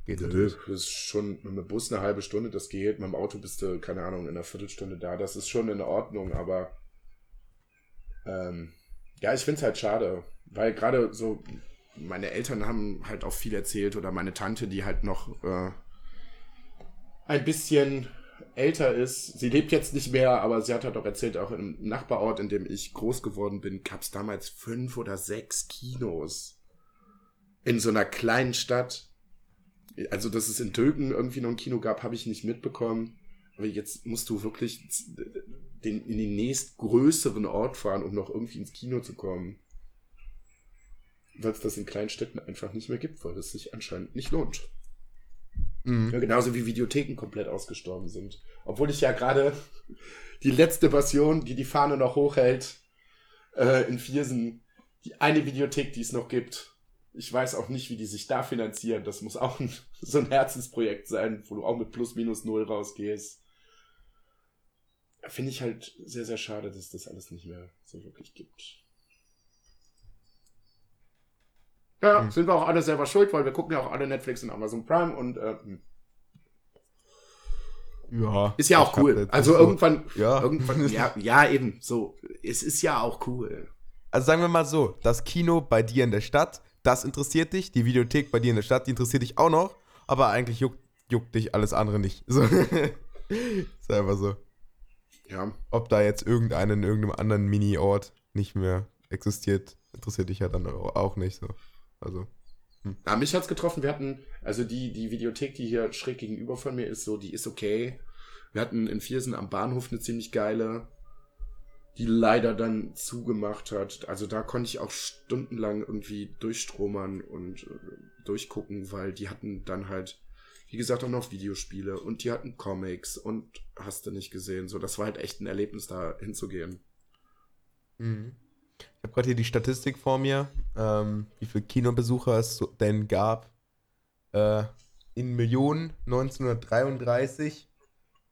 Geht Nö, natürlich. das ist schon mit dem Bus eine halbe Stunde, das geht. Mit dem Auto bist du, keine Ahnung, in einer Viertelstunde da. Das ist schon in Ordnung, aber ähm, ja, ich finde es halt schade, weil gerade so meine Eltern haben halt auch viel erzählt oder meine Tante, die halt noch äh, ein bisschen älter ist. Sie lebt jetzt nicht mehr, aber sie hat halt auch erzählt, auch im Nachbarort, in dem ich groß geworden bin, gab es damals fünf oder sechs Kinos in so einer kleinen Stadt. Also, dass es in Döken irgendwie noch ein Kino gab, habe ich nicht mitbekommen. Aber jetzt musst du wirklich den, in den nächstgrößeren Ort fahren, um noch irgendwie ins Kino zu kommen. Weil es das in kleinen Städten einfach nicht mehr gibt, weil es sich anscheinend nicht lohnt. Mhm. Ja, genauso wie Videotheken komplett ausgestorben sind. Obwohl ich ja gerade <laughs> die letzte Version, die die Fahne noch hochhält, äh, in Viersen, die eine Videothek, die es noch gibt. Ich weiß auch nicht, wie die sich da finanzieren. Das muss auch ein, <laughs> so ein Herzensprojekt sein, wo du auch mit plus minus null rausgehst. Finde ich halt sehr, sehr schade, dass das alles nicht mehr so wirklich gibt. Ja, Hm. sind wir auch alle selber schuld, weil wir gucken ja auch alle Netflix und Amazon Prime und äh, hm. Ja. Ist ja auch cool. Also nicht so- irgendwann, Ja. irgendwann, <laughs> ja, ja, eben, so. Es ist ja auch cool. Also sagen wir mal so, das Kino bei dir in der Stadt, das interessiert dich, die Videothek bei dir in der Stadt, die interessiert dich auch noch, aber eigentlich juckt, juckt dich alles andere nicht. <laughs> So. <laughs> ist einfach so. Ja, Ob da jetzt irgendeinen in irgendeinem anderen Mini-Ort nicht mehr existiert, interessiert dich ja dann auch nicht so. Also. ja mich hat's getroffen. Wir hatten, also die, die Videothek, die hier schräg gegenüber von mir ist, so, die ist okay. Wir hatten in Viersen am Bahnhof eine ziemlich geile, die leider dann zugemacht hat. Also da konnte ich auch stundenlang irgendwie durchstromern und äh, durchgucken, weil die hatten dann halt, wie gesagt, auch noch Videospiele und die hatten Comics und hast du nicht gesehen. So, das war halt echt ein Erlebnis, da hinzugehen. Mhm. Ich habe gerade hier die Statistik vor mir, ähm, wie viele Kinobesucher es denn gab. Äh, in Millionen 1933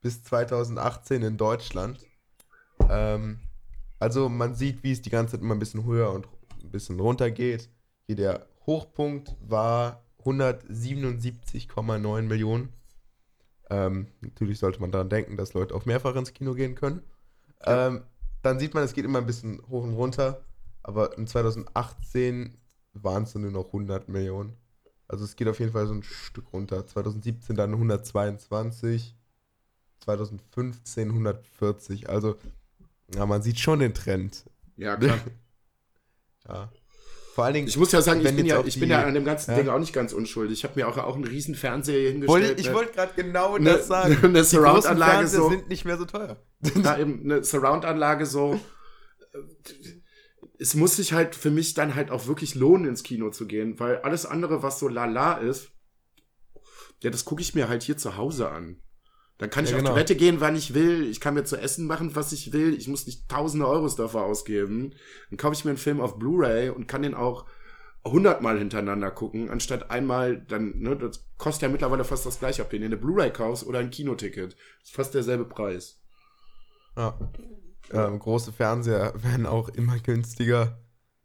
bis 2018 in Deutschland. Ähm, also man sieht, wie es die ganze Zeit immer ein bisschen höher und ein bisschen runter geht. Hier der Hochpunkt war 177,9 Millionen. Ähm, natürlich sollte man daran denken, dass Leute auch mehrfach ins Kino gehen können. Ja. Ähm, dann sieht man, es geht immer ein bisschen hoch und runter. Aber in 2018 waren es nur noch 100 Millionen. Also es geht auf jeden Fall so ein Stück runter. 2017 dann 122, 2015 140. Also ja, man sieht schon den Trend. Ja, klar. <laughs> ja. Vor allen Dingen, ich muss ja sagen, ich bin ja, ich bin ja an dem ganzen Ja? Ding auch nicht ganz unschuldig. Ich habe mir auch, auch einen riesen Fernseher hingestellt. wollte, ich ne? wollte gerade genau Ne- das sagen. <laughs> eine Surround-Anlage so. sind nicht mehr so teuer. <laughs> da eben eine Surround-Anlage so. Es muss sich halt für mich dann halt auch wirklich lohnen, ins Kino zu gehen, weil alles andere, was so lala ist, ja, das gucke ich mir halt hier zu Hause an. Dann kann ich Ja, auf genau. Toilette gehen, wann ich will. Ich kann mir zu essen machen, was ich will. Ich muss nicht tausende Euros dafür ausgeben. Dann kaufe ich mir einen Film auf Blu-ray und kann den auch hundertmal hintereinander gucken, anstatt einmal dann, ne, das kostet ja mittlerweile fast das gleiche, ob du dir eine Blu-ray kaufst oder ein Kinoticket. ist fast derselbe Preis. Ja. Ähm, große Fernseher werden auch immer günstiger.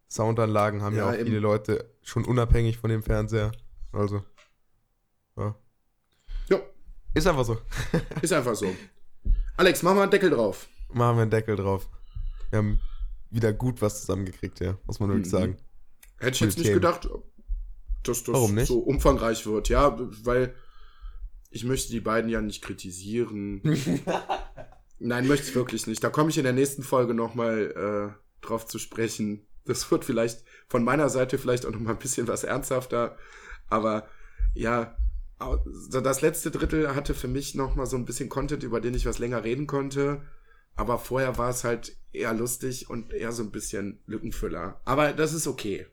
Soundanlagen haben ja, Ja, auch eben. viele Leute schon unabhängig von dem Fernseher. Also. Ja, Ist einfach so. ist einfach so. Alex, mach mal einen Deckel drauf. Machen wir einen Deckel drauf. Wir haben wieder gut was zusammengekriegt, ja. Muss man wirklich Mhm. sagen. Hätte ich jetzt nicht gedacht, dass das nicht? so umfangreich wird. Ja, weil ich möchte die beiden ja nicht kritisieren. <laughs> Nein, möchte ich wirklich nicht. Da komme ich in der nächsten Folge nochmal äh, drauf zu sprechen. Das wird vielleicht von meiner Seite vielleicht auch nochmal ein bisschen was ernsthafter. Aber ja, das letzte Drittel hatte für mich nochmal so ein bisschen Content, über den ich was länger reden konnte. Aber vorher war es halt eher lustig und eher so ein bisschen Lückenfüller. Aber das ist okay.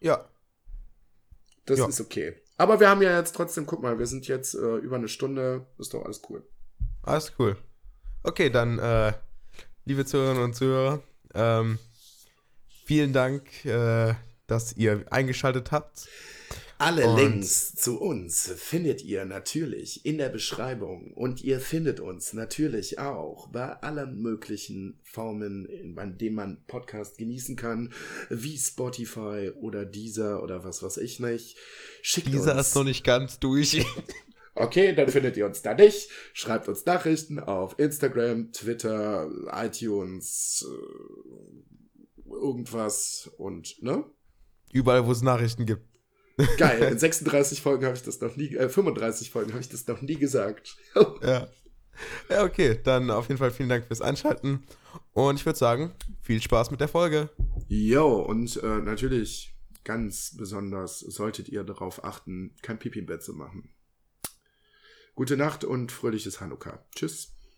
Ja. Das Ja. ist okay. Aber wir haben ja jetzt trotzdem, guck mal, wir sind jetzt äh, über eine Stunde. Ist doch alles cool. Alles cool. Okay, dann, äh, liebe Zuhörerinnen und Zuhörer, ähm, vielen Dank, äh, dass ihr eingeschaltet habt. Alle Und- Links zu uns findet ihr natürlich in der Beschreibung und ihr findet uns natürlich auch bei allen möglichen Formen, in- bei denen man Podcast genießen kann, wie Spotify oder Deezer oder was weiß ich nicht. Schickt Dieser uns. ist noch nicht ganz durch. <laughs> Okay, dann findet ihr uns da nicht. Schreibt uns Nachrichten auf Instagram, Twitter, iTunes, äh, irgendwas und, ne? Überall, wo es Nachrichten gibt. <laughs> Geil, in 36 Folgen habe ich das noch nie, äh, 35 Folgen habe ich das noch nie gesagt. <laughs> Ja. Ja, okay. Dann auf jeden Fall vielen Dank fürs Einschalten. Und ich würde sagen, viel Spaß mit der Folge. Yo, und äh, natürlich ganz besonders solltet ihr darauf achten, kein Pipi im Bett zu machen. Gute Nacht und fröhliches Hanukkah. Tschüss.